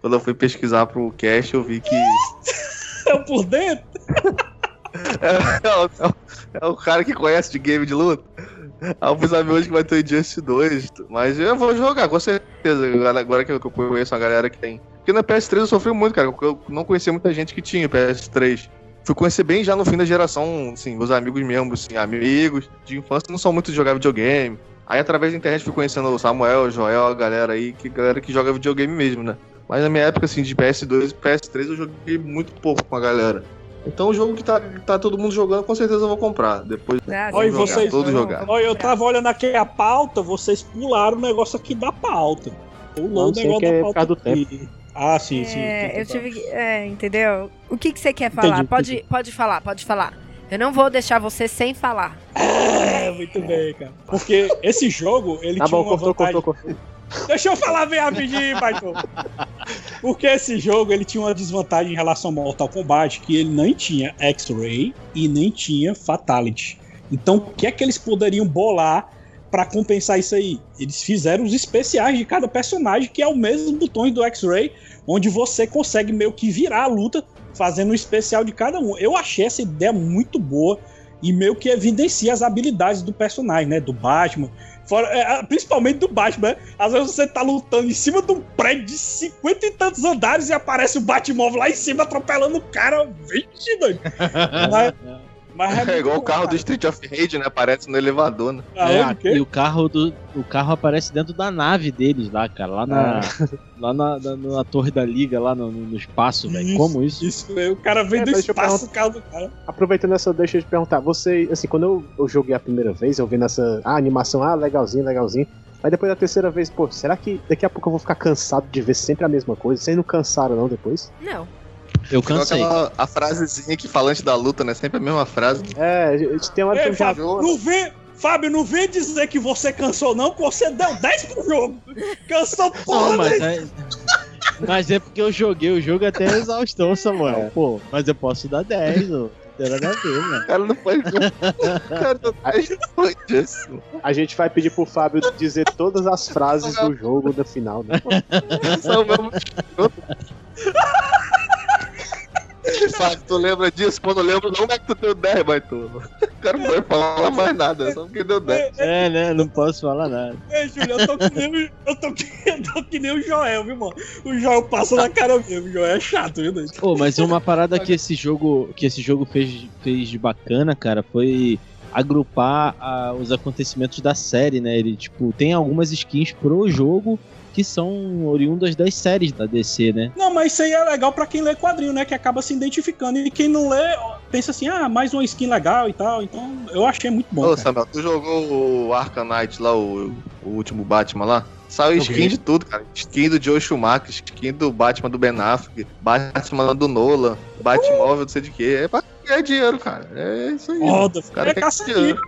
Speaker 8: Quando eu fui pesquisar pro cast, eu vi que.
Speaker 6: Eu por dentro?
Speaker 8: É, é o- é o cara que conhece de game de luta. Aí eu fui saber hoje que vai ter o Injustice 2. Mas eu vou jogar, com certeza. Agora que eu conheço a galera que tem. Porque na PS3 eu sofri muito, cara. Porque eu não conhecia muita gente que tinha PS3. Fui conhecer bem já no fim da geração, assim, meus amigos mesmo, assim, amigos de infância não são muito de jogar videogame. Aí através da internet fui conhecendo o Samuel, o Joel, a galera aí, que galera que joga videogame mesmo, né? Mas na minha época, assim, de PS2 e PS3 eu joguei muito pouco com a galera. Então o jogo que tá, tá todo mundo jogando, com certeza eu vou comprar. Depois
Speaker 4: Ah,
Speaker 6: Olha,
Speaker 8: jogar,
Speaker 6: vocês.
Speaker 8: todo jogar.
Speaker 6: Olha, eu tava olhando aqui a pauta, vocês pularam o negócio aqui da pauta. Pulou
Speaker 7: Não
Speaker 6: o negócio
Speaker 7: que é
Speaker 6: da
Speaker 7: por
Speaker 6: pauta.
Speaker 7: causa do
Speaker 6: aqui. Ah, sim, sim.
Speaker 4: É, eu
Speaker 6: Então tá.
Speaker 4: tive que. É, entendeu? O que, que você quer falar?
Speaker 6: Entendi,
Speaker 4: pode,
Speaker 6: entendi.
Speaker 4: pode falar, pode falar. Eu não vou deixar você sem falar.
Speaker 6: É, muito bem, cara. Porque esse jogo, ele
Speaker 7: Tá
Speaker 6: tinha
Speaker 7: bom,
Speaker 6: uma
Speaker 7: cortou,
Speaker 6: vantagem...
Speaker 7: cortou, cortou.
Speaker 6: Deixa eu falar bem rapidinho, Baito. Porque esse jogo ele tinha uma desvantagem em relação ao Mortal Kombat, que ele nem tinha X-Ray e nem tinha Fatality. Então, o que é que eles poderiam bolar pra compensar isso aí? Eles fizeram os especiais de cada personagem, que é o mesmo botões do X-Ray, onde você consegue meio que virar a luta fazendo um especial de cada um. Eu achei essa ideia muito boa e meio que evidencia as habilidades do personagem, né? Do Batman. Fora- é, principalmente do Batman, né? Às vezes você tá lutando em cima de um prédio de 50 e tantos andares e aparece o Batmóvel lá em cima atropelando o cara. Vixe, doido. Mas, mas
Speaker 8: É igual o carro do Street of Rage, né? Aparece no elevador, né?
Speaker 6: cara.
Speaker 5: É,
Speaker 6: Aonde, o
Speaker 5: e o carro do o carro aparece dentro da nave deles lá, cara, lá na lá na, na, na torre da liga lá no, no espaço, velho. Como isso?
Speaker 6: Isso, é, o cara vem
Speaker 7: É,
Speaker 6: do espaço o carro do cara.
Speaker 7: Aproveitando essa, deixa eu te perguntar. Você, assim, quando eu, eu joguei a primeira vez, eu vi nessa ah, animação, ah, legalzinho, legalzinho. Mas depois da terceira vez, pô, será que daqui a pouco eu vou ficar cansado de ver sempre a mesma coisa? Vocês não cansaram, não, depois?
Speaker 4: Não.
Speaker 5: Eu cansei.
Speaker 8: aquela a frasezinha que fala antes da luta, né? Sempre a mesma frase.
Speaker 7: É, a gente tem uma hora que
Speaker 6: Ei,
Speaker 7: eu já
Speaker 6: Fábio, não vem, Fábio, não vem dizer que você cansou, não, que você deu 10 pro jogo. Cansou porra,
Speaker 5: Não, mas
Speaker 6: né?
Speaker 5: é, mas é porque eu joguei o jogo até a exaustão, Samuel.
Speaker 7: É.
Speaker 5: Pô, mas eu posso dar 10, ô. Não nada a ver, mano.
Speaker 8: O cara não pode. O cara não pode disso.
Speaker 7: A gente vai pedir pro Fábio dizer todas as frases do jogo no final, né?
Speaker 8: Só o mesmo Fábio, tu lembra disso? Quando eu lembro, não é que tu deu 10, mas tu. O cara não vai falar mais nada, só porque deu 10.
Speaker 5: É, né? Não posso falar nada.
Speaker 6: Ei, Júlio, eu tô que nem, o- eu tô que, eu tô que nem o Joel, viu, mano? O Joel passa na cara mesmo, o Joel é chato, viu, doido?
Speaker 5: Pô, mas uma parada que esse jogo, que esse jogo fez, fez de bacana, cara, foi agrupar ah, os acontecimentos da série, né? Ele, tipo, tem algumas skins pro jogo que são oriundas das séries da DC, né?
Speaker 6: Não, mas isso aí é legal pra quem lê quadrinho, né? Que acaba se identificando. E quem não lê, pensa assim, ah, mais uma skin legal e tal. Então, eu achei muito bom.
Speaker 8: Ô,
Speaker 6: cara.
Speaker 8: Samuel, tu jogou o Knight lá, o, o último Batman lá? Saiu skin de tudo, cara. Skin do Joe Schumacher, skin do Batman do Ben Affleck, Batman do Nolan, Batmóvel, não sei de quê. É pra ganhar dinheiro, cara. É isso aí.
Speaker 6: Foda,
Speaker 8: O cara
Speaker 6: é
Speaker 8: dinheiro.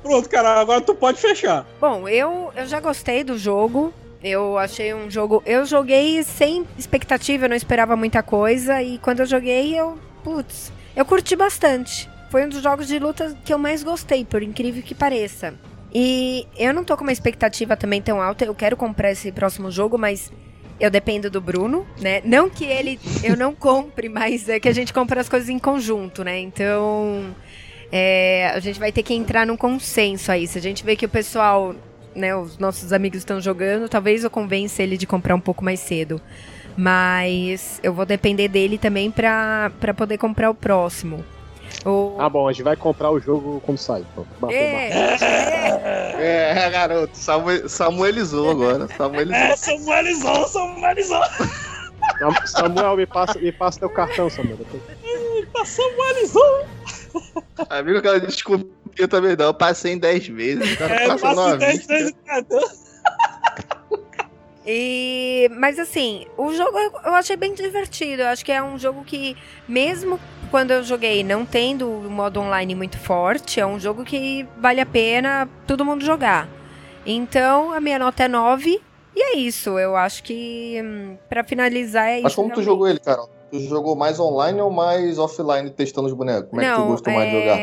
Speaker 6: Pronto, cara, agora tu pode fechar.
Speaker 4: Bom, eu, eu já gostei do jogo. Eu achei um jogo. Eu joguei sem expectativa, eu não esperava muita coisa. E quando eu joguei, eu. Putz, eu curti bastante. Foi um dos jogos de luta que eu mais gostei, por incrível que pareça. E eu não tô com uma expectativa também tão alta. Eu quero comprar esse próximo jogo, mas eu dependo do Bruno, né? Não que ele eu não compre, mas é que a gente compra as coisas em conjunto, né? Então. é, a gente vai ter que entrar num consenso aí. Se a gente vê que o pessoal, né, os nossos amigos estão jogando, talvez eu convença ele de comprar um pouco mais cedo. Mas eu vou depender dele também pra, pra poder comprar o próximo. O...
Speaker 7: Ah, bom, a gente vai comprar o jogo quando sair. Pronto. Bateu,
Speaker 4: É,
Speaker 8: É, garoto, Samuel, Samuelizou agora. Samuelizou.
Speaker 6: É, Samuelizou, Samuelizou.
Speaker 7: Samuel, me passa, me passa teu cartão, Samuel.
Speaker 6: Tá Samuelizou.
Speaker 8: Amigo, aquela desculpa eu também não. Eu passei em 10 vezes. Cara
Speaker 6: É,
Speaker 8: passa
Speaker 6: passa
Speaker 8: numa
Speaker 6: 10
Speaker 8: vista.
Speaker 6: vezes.
Speaker 4: E, mas assim, o jogo eu eu achei bem divertido. Eu acho que é um jogo que, mesmo quando eu joguei não tendo o modo online muito forte, é um jogo que vale a pena todo mundo jogar. Então, a minha nota é 9. E é isso. Eu acho que, hum, pra finalizar, é isso.
Speaker 8: Mas como tu
Speaker 4: realmente.
Speaker 8: jogou ele, Carol? Tu jogou mais online ou mais offline testando os bonecos? Como é que tu
Speaker 4: Não,
Speaker 8: gostou mais de jogar?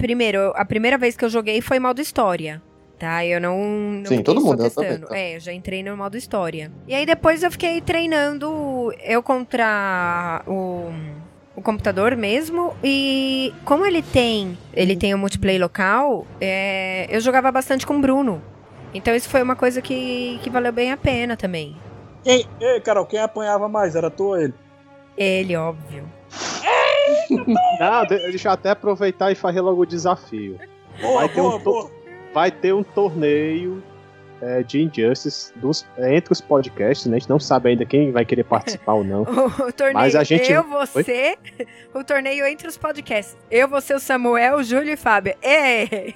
Speaker 4: É... Primeiro, a primeira vez que eu joguei foi modo história. Tá, eu não. não
Speaker 8: Sim, todo mundo, eu também,
Speaker 4: testando.
Speaker 8: tá.
Speaker 4: É, eu já entrei no modo história. E aí depois eu fiquei treinando eu contra o, o computador mesmo. E como ele tem. Ele tem o multiplayer local, é, eu jogava bastante com o Bruno. Então isso foi uma coisa que, que valeu bem a pena também.
Speaker 6: Ei, ei, Carol, quem apanhava mais? Era tu ou ele?
Speaker 4: Ele, óbvio.
Speaker 7: Não, de- deixa eu até aproveitar e fazer logo o desafio.
Speaker 6: Boa,
Speaker 7: Vai ter um
Speaker 6: boa,
Speaker 7: to-
Speaker 6: boa.
Speaker 7: Vai ter um torneio é, de Injustice dos, é, entre os podcasts, né? A gente não sabe ainda quem vai querer participar ou não.
Speaker 4: O torneio
Speaker 7: Mas a gente-
Speaker 4: eu, você, o torneio entre os podcasts. Eu, você, o Samuel, o Júlio e Fábio. Ei!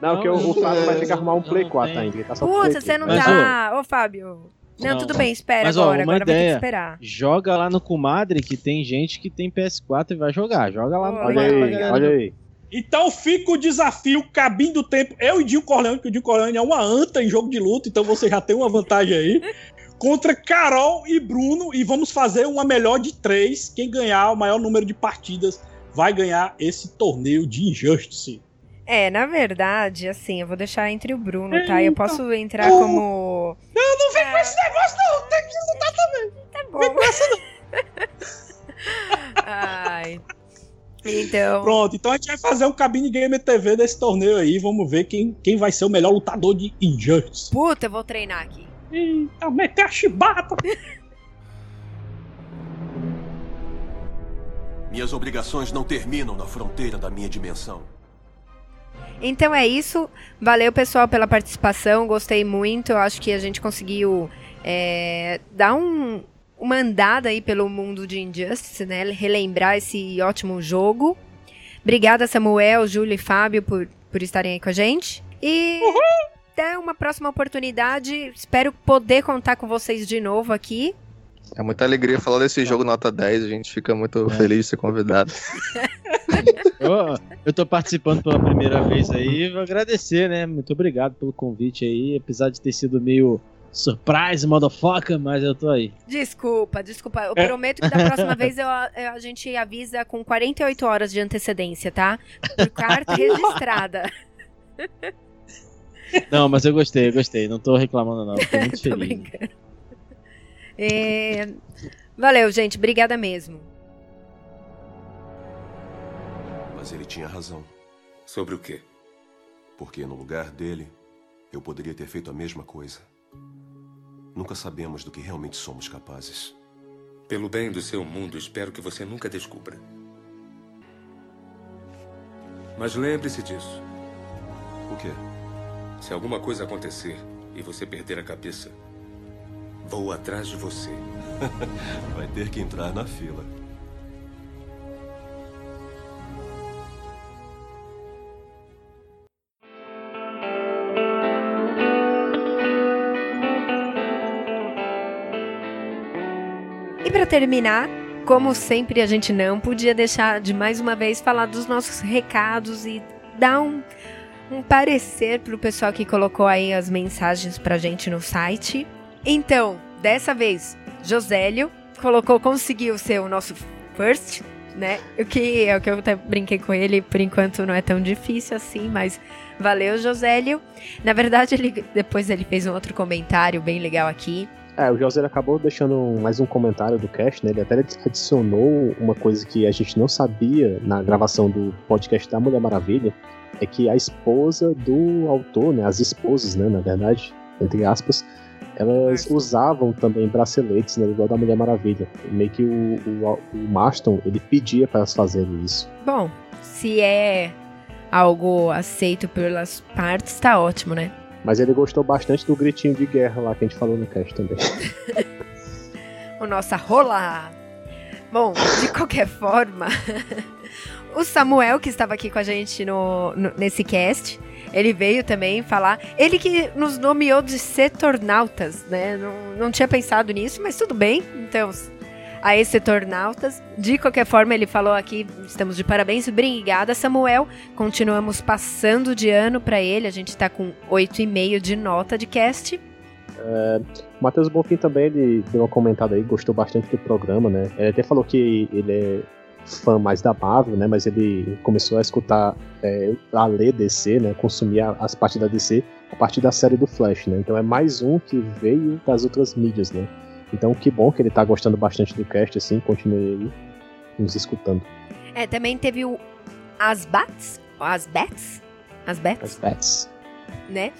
Speaker 7: Não, que o, o Fábio vai ter que arrumar um Play 4 ainda. Tá
Speaker 4: Puta, você não
Speaker 5: Mas,
Speaker 4: tá. Ô, Fábio. Não,
Speaker 5: Não.
Speaker 4: tudo bem, espera
Speaker 5: Mas, ó,
Speaker 4: agora.
Speaker 5: uma
Speaker 4: agora vai ter que
Speaker 5: ideia.
Speaker 4: esperar.
Speaker 5: Joga lá no Comadre que tem gente que tem PS4 e vai jogar. Joga lá no
Speaker 7: Olha
Speaker 5: Comadre
Speaker 7: aí,
Speaker 5: galera
Speaker 7: olha aí.
Speaker 6: Então fica o desafio, cabine do tempo. Eu e Dinho Corleone, que o Dinho Corleone é uma anta em jogo de luta, então você já tem uma vantagem aí. Contra Carol e Bruno, e vamos fazer uma melhor de três. Quem ganhar o maior número de partidas vai ganhar esse torneio de Injustice.
Speaker 4: É, na verdade, assim, eu vou deixar entre o Bruno, tá? Eu posso entrar
Speaker 6: Oh.
Speaker 4: como.
Speaker 6: Eu não vem com esse negócio, não! Tem que lutar também!
Speaker 4: Tá bom.
Speaker 6: Vem com essa, não.
Speaker 4: Ai. Então.
Speaker 6: Pronto, então a gente vai fazer um cabine Gamer TV desse torneio aí. Vamos ver quem, quem vai ser o melhor lutador de Injustice.
Speaker 4: Puta, eu vou treinar aqui.
Speaker 6: Eita, meter a chibata!
Speaker 13: Minhas obrigações não terminam na fronteira da minha dimensão.
Speaker 4: Então é isso. Valeu, pessoal, pela participação. Gostei muito. Eu acho que a gente conseguiu é, dar um, uma andada aí pelo mundo de Injustice, né? Relembrar esse ótimo jogo. Obrigada, Samuel, Júlio e Fábio, por, por estarem aí com a gente. E até uma próxima oportunidade. Espero poder contar com vocês de novo aqui.
Speaker 8: É muita alegria falar desse jogo nota 10, a gente fica muito feliz de ser convidado.
Speaker 5: Eu, eu tô participando pela primeira vez aí, vou agradecer, né? Muito obrigado pelo convite aí, apesar de ter sido meio surprise, motherfucker, mas eu tô aí.
Speaker 4: Desculpa, desculpa. Eu
Speaker 5: É.
Speaker 4: prometo que da próxima vez eu, eu- a gente avisa com 48 horas de antecedência, tá? Por carta registrada.
Speaker 5: Não, mas eu gostei, eu gostei, não tô reclamando não, tô muito
Speaker 4: Tô
Speaker 5: feliz.
Speaker 4: É, Valeu, gente. Obrigada mesmo.
Speaker 13: Mas ele tinha razão.
Speaker 11: Sobre o quê?
Speaker 13: Porque no lugar dele, eu poderia ter feito a mesma coisa. Nunca sabemos do que realmente somos capazes.
Speaker 11: Pelo bem do seu mundo, espero que você nunca descubra. Mas lembre-se disso.
Speaker 13: O quê?
Speaker 11: Se alguma coisa acontecer e você perder a cabeça, vou atrás de você.
Speaker 13: Vai ter que entrar na fila.
Speaker 4: E pra terminar, como sempre, a gente não podia deixar de mais uma vez falar dos nossos recados e dar um, um parecer pro pessoal que colocou aí as mensagens pra gente no site. Então, dessa vez, Josélio colocou, conseguiu ser o nosso first, né? O que é o que eu até brinquei com ele, por enquanto não é tão difícil assim, mas valeu, Josélio. Na verdade, ele depois ele fez um outro comentário bem legal aqui.
Speaker 7: É, o José ele acabou deixando mais um comentário do cast, né? Ele até adicionou uma coisa que a gente não sabia na gravação do podcast da Mulher Maravilha, é que a esposa do autor, né? As esposas, né? Na verdade, entre aspas, elas usavam também braceletes, né? Igual da Mulher Maravilha. Meio que o, o, o Marston, ele pedia para elas fazerem isso.
Speaker 4: Bom, se é algo aceito pelas partes, tá ótimo, né?
Speaker 7: Mas ele gostou bastante do gritinho de guerra lá que a gente falou no cast também.
Speaker 4: O nossa rola. Bom, de qualquer forma, o Samuel, que estava aqui com a gente no, no- nesse cast, ele veio também falar. Ele que nos nomeou de setornautas, né? Não, não tinha pensado nisso, mas tudo bem. Então, a esse setornautas. De qualquer forma, ele falou aqui: estamos de parabéns. Obrigada, Samuel. Continuamos passando de ano para ele. A gente tá com 8,5 de nota de cast.
Speaker 7: É, o Matheus Bonfim também, ele deu uma comentada aí, gostou bastante do programa, né? Ele até falou que ele é fã mais da Marvel, né? Mas ele começou a escutar, é, a ler DC, né? Consumir as partes da DC a partir da série do Flash, né? Então é mais um que veio das outras mídias, né? Então que bom que ele tá gostando bastante do cast, assim, continue aí nos escutando.
Speaker 4: É, também teve o Asbats, Asbats, Asbats,
Speaker 7: As bets.
Speaker 4: né?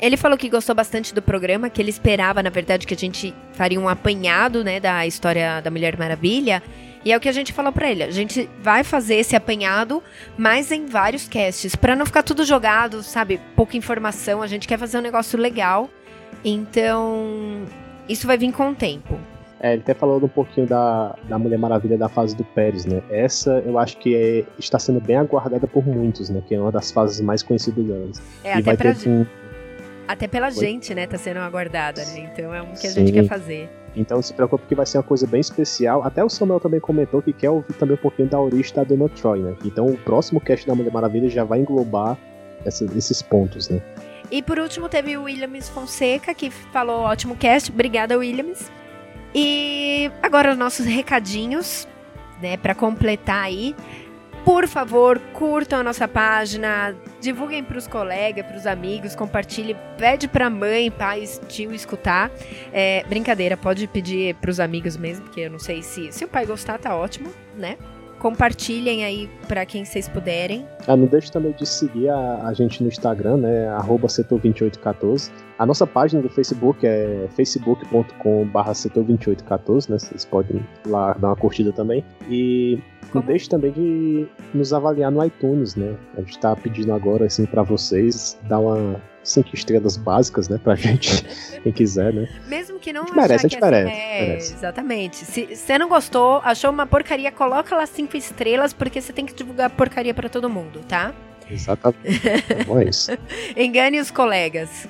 Speaker 4: Ele falou que gostou bastante do programa, que ele esperava, na verdade, que a gente faria um apanhado, né, da história da Mulher Maravilha. E é o que a gente falou pra ele. A gente vai fazer esse apanhado, mas em vários casts, Pra não ficar tudo jogado, sabe? Pouca informação. A gente quer fazer um negócio legal. Então, isso vai vir com o tempo.
Speaker 7: É, ele até falou um pouquinho da, da Mulher Maravilha da fase do Pérez, né? Essa eu acho que é, está sendo bem aguardada por muitos, né? Que é uma das fases mais conhecidas delas.
Speaker 4: É,
Speaker 7: e
Speaker 4: até
Speaker 7: vai ter um,
Speaker 4: Até pela
Speaker 7: Oi?
Speaker 4: gente, né? Tá sendo aguardada, né? Então é um que a
Speaker 7: Sim.
Speaker 4: gente quer fazer.
Speaker 7: Então se preocupe que vai ser uma coisa bem especial. Até o Samuel também comentou que quer ouvir também um pouquinho da origem da Dona Troy, né? Então o próximo cast da Mulher Maravilha já vai englobar essa- esses pontos, né?
Speaker 4: E por último teve o Williams Fonseca, que falou ótimo cast. Obrigada, Williams. E agora os nossos recadinhos, né, para completar aí. Por favor, curtam a nossa página, divulguem pros colegas, pros amigos, compartilhe, pede pra mãe, pai, tio escutar. É, brincadeira, pode pedir pros amigos mesmo, porque eu não sei se se o pai gostar tá ótimo, né? Compartilhem aí pra quem vocês puderem.
Speaker 7: Ah, não deixe também de seguir a, a gente no Instagram, né? Arroba setor2814. A nossa página do Facebook é facebook.com.br setor2814, né? Vocês podem lá dar uma curtida também. E não deixe também de nos avaliar no iTunes, né? A gente tá pedindo agora, assim, pra vocês dar uma cinco estrelas básicas, né? Pra gente, quem quiser, né?
Speaker 4: Mesmo que não
Speaker 7: A gente merece, a gente merece,
Speaker 4: é,
Speaker 7: merece.
Speaker 4: exatamente. Se você não gostou, achou uma porcaria, coloca lá cinco estrelas, porque você tem que divulgar porcaria pra todo mundo, tá?
Speaker 7: Exatamente. Bom, é isso.
Speaker 4: Engane os colegas.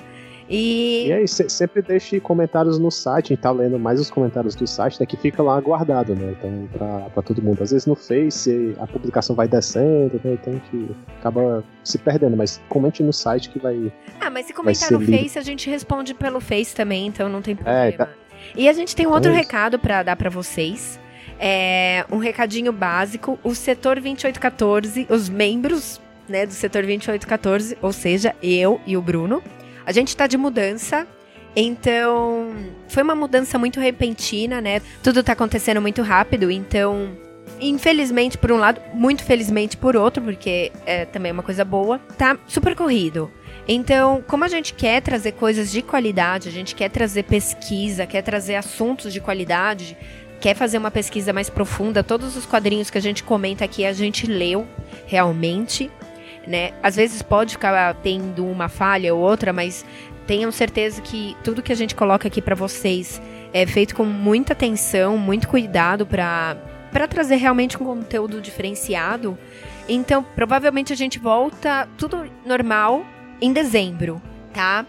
Speaker 4: E,
Speaker 7: E aí, se- sempre deixe comentários no site, a gente tá lendo mais os comentários do site, né, que fica lá guardado, né, então, pra, pra todo mundo. Às vezes no Face a publicação vai descendo, né, então a gente acaba se perdendo, mas comente no site que vai...
Speaker 4: ah, mas se comentar no
Speaker 7: lido.
Speaker 4: Face, a gente responde pelo Face também, então não tem problema.
Speaker 7: É, tá.
Speaker 4: E a gente tem um outro
Speaker 7: Então é
Speaker 4: recado pra dar pra vocês. É um recadinho básico. O setor 2814, os membros né, do setor 2814, ou seja, eu e o Bruno, a gente tá de mudança. Então, foi uma mudança muito repentina, né? Tudo tá acontecendo muito rápido, então infelizmente por um lado, muito felizmente por outro, porque é também uma coisa boa, tá super corrido. Então, como a gente quer trazer coisas de qualidade, a gente quer trazer pesquisa, quer trazer assuntos de qualidade, quer fazer uma pesquisa mais profunda, todos os quadrinhos que a gente comenta aqui a gente leu realmente, né? Às vezes pode ficar tendo uma falha ou outra, mas tenham certeza que tudo que a gente coloca aqui pra vocês é feito com muita atenção, muito cuidado pra para trazer realmente um conteúdo diferenciado. Então, provavelmente a gente volta tudo normal em dezembro, tá?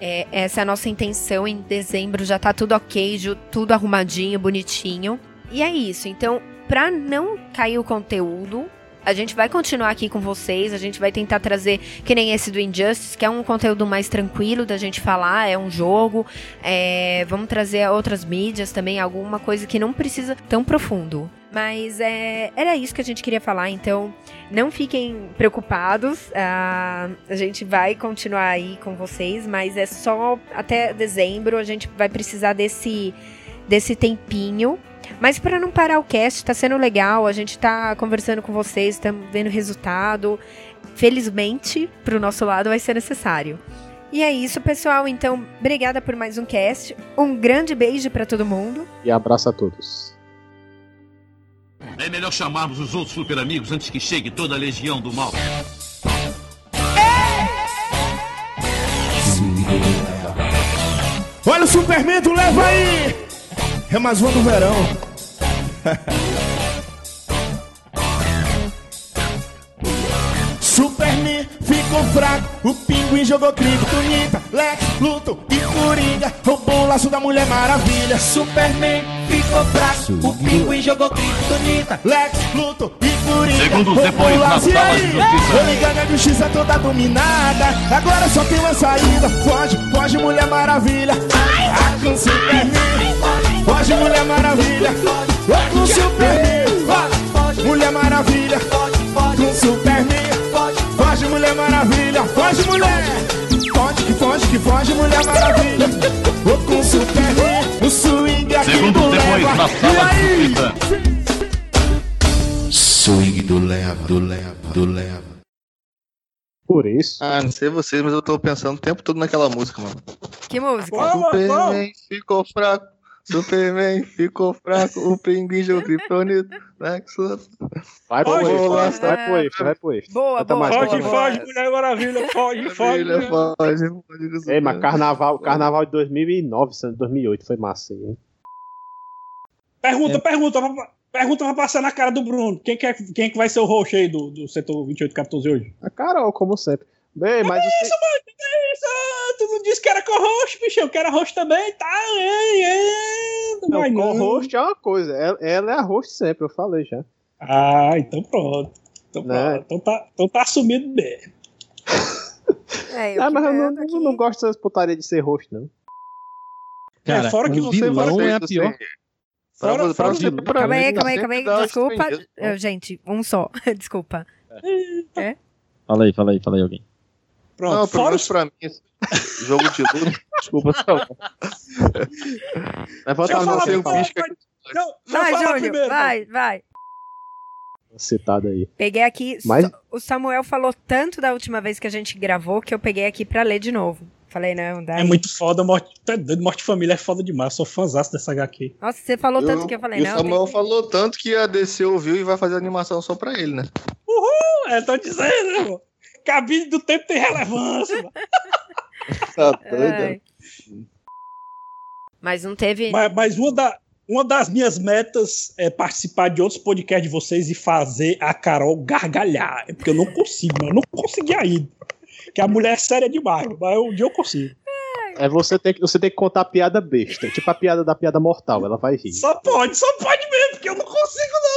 Speaker 4: É, essa é a nossa intenção. Em dezembro já tá tudo ok, tudo arrumadinho, bonitinho. E é isso. Então, pra não cair o conteúdo, a gente vai continuar aqui com vocês. A gente vai tentar trazer, que nem esse do Injustice, que é um conteúdo mais tranquilo da gente falar, é um jogo. É, vamos trazer outras mídias também, alguma coisa que não precisa tão profundo. Mas é, era isso que a gente queria falar, então não fiquem preocupados. ah, a gente vai continuar aí com vocês, mas é só até dezembro. A gente vai precisar desse, desse tempinho. Mas para não parar o cast, tá sendo legal. A gente tá conversando com vocês, estamos vendo resultado. Felizmente, pro nosso lado vai ser necessário. E é isso, pessoal. Então, obrigada por mais um cast. Um grande beijo para todo mundo.
Speaker 7: E abraço a todos.
Speaker 15: É melhor chamarmos os outros super amigos antes que chegue toda a legião do mal.
Speaker 16: Olha o Superman, tu leva aí! É mais uma do verão. Superman ficou fraco, o pinguim jogou criptonita, Lex, Luthor e Coringa roubou o laço da Mulher Maravilha. Superman ficou fraco, o pinguim jogou criptonita, Lex, Luthor e Coringa
Speaker 15: Segundos
Speaker 16: roubou
Speaker 15: depois, na
Speaker 16: laço. E
Speaker 15: sala
Speaker 16: aí?
Speaker 15: de justiça.
Speaker 16: Tô ligando, a justiça toda dominada, agora só tem uma saída. Foge, foge Mulher Maravilha, ah, com Superman. Foge Mulher Maravilha, com Superman. Foge, Mulher Maravilha, com Superman. Foge Mulher Maravilha, foge mulher. Foge que foge que foge Mulher Maravilha. Vou com Superman, o swing aqui
Speaker 15: Segundos
Speaker 16: do
Speaker 15: depois,
Speaker 16: leva.
Speaker 15: na
Speaker 16: E
Speaker 15: sala de
Speaker 16: aí?
Speaker 13: Swing do leva, do leva, do leva.
Speaker 7: Por isso.
Speaker 8: Ah, não sei vocês, mas eu tô pensando o tempo todo naquela música, mano.
Speaker 4: Que música?
Speaker 8: Superman ficou fraco. Superman ficou fraco, o pinguim jogou. Nexus.
Speaker 7: Vai pro
Speaker 8: Foge,
Speaker 7: extra,
Speaker 8: foge.
Speaker 7: vai pro extra, vai pro extra.
Speaker 4: Boa,
Speaker 7: Bota
Speaker 4: boa,
Speaker 7: mais
Speaker 6: Foge, foge. Mulher Maravilha, foge, foge. Mulher-
Speaker 8: foge, foge
Speaker 7: Ei, mas carnaval, carnaval de 2009, sendo 2008 foi massa, hein?
Speaker 6: Pergunta, pergunta, pra- pergunta pra passar na cara do Bruno. Quem que, é, quem é que vai ser o host aí do, do setor 2814 hoje?
Speaker 7: A Carol, como sempre. Bem, mas
Speaker 6: Que
Speaker 7: você...
Speaker 6: isso, mano? Que isso? Ah, Tu não disse que era co-host, bicho. Eu quero host também, tá? É, é. Não
Speaker 7: co-host é uma coisa, ela, ela é a host sempre, eu falei já.
Speaker 6: Ah, então pronto. Então,
Speaker 7: Né?
Speaker 6: pronto. então, tá, então tá assumido mesmo.
Speaker 4: É, eu
Speaker 7: Ah,
Speaker 4: que
Speaker 7: mas eu não, eu não gosto dessas putarias de ser host, não.
Speaker 5: Cara,
Speaker 6: fora que você
Speaker 5: vilão
Speaker 8: vai-
Speaker 5: é a pior.
Speaker 8: Pra,
Speaker 6: Fora-
Speaker 8: pra,
Speaker 6: fora
Speaker 8: você, pra
Speaker 4: Calma aí, calma aí, calma aí. Desculpa. gente, um só. Desculpa.
Speaker 5: Fala aí, fala aí, fala aí alguém.
Speaker 6: Pronto.
Speaker 8: Não,
Speaker 6: fora os...
Speaker 8: pra mim, jogo de luta. Desculpa, tá bom.
Speaker 7: Vai
Speaker 6: eu
Speaker 7: no
Speaker 6: primeiro.
Speaker 8: pisca.
Speaker 6: Não,
Speaker 4: Vai, Júnior.
Speaker 6: primeiro.
Speaker 4: Vai, vai.
Speaker 7: citado aí.
Speaker 4: Peguei aqui.
Speaker 7: Mas-
Speaker 4: O Samuel falou tanto da última vez que a gente gravou que eu peguei aqui pra ler de novo. Falei, não, dá.
Speaker 6: É muito foda, morte, tá doido, morte de família é foda demais. Eu sou fãzaço dessa HQ.
Speaker 4: Nossa, você falou tanto
Speaker 8: Eu-
Speaker 4: que eu falei,
Speaker 8: e
Speaker 4: não.
Speaker 8: o Samuel
Speaker 4: tem-
Speaker 8: falou tanto que a DC ouviu e vai fazer animação só pra ele, né?
Speaker 6: Uhul! É, tô dizendo, né, irmão? Cabine do tempo tem relevância. mano.
Speaker 8: Tá doido.
Speaker 4: Mas não teve.
Speaker 6: mas, mas uma, da, uma das minhas metas é participar de outros podcasts de vocês e fazer a Carol gargalhar. É porque eu não consigo, mano. Eu não consegui ainda. Que a mulher é séria demais, mas um dia eu consigo.
Speaker 7: É você tem, que, você tem que contar piada besta. Tipo a piada da piada mortal, ela vai rir.
Speaker 6: Só pode, só pode mesmo, porque eu não consigo, não.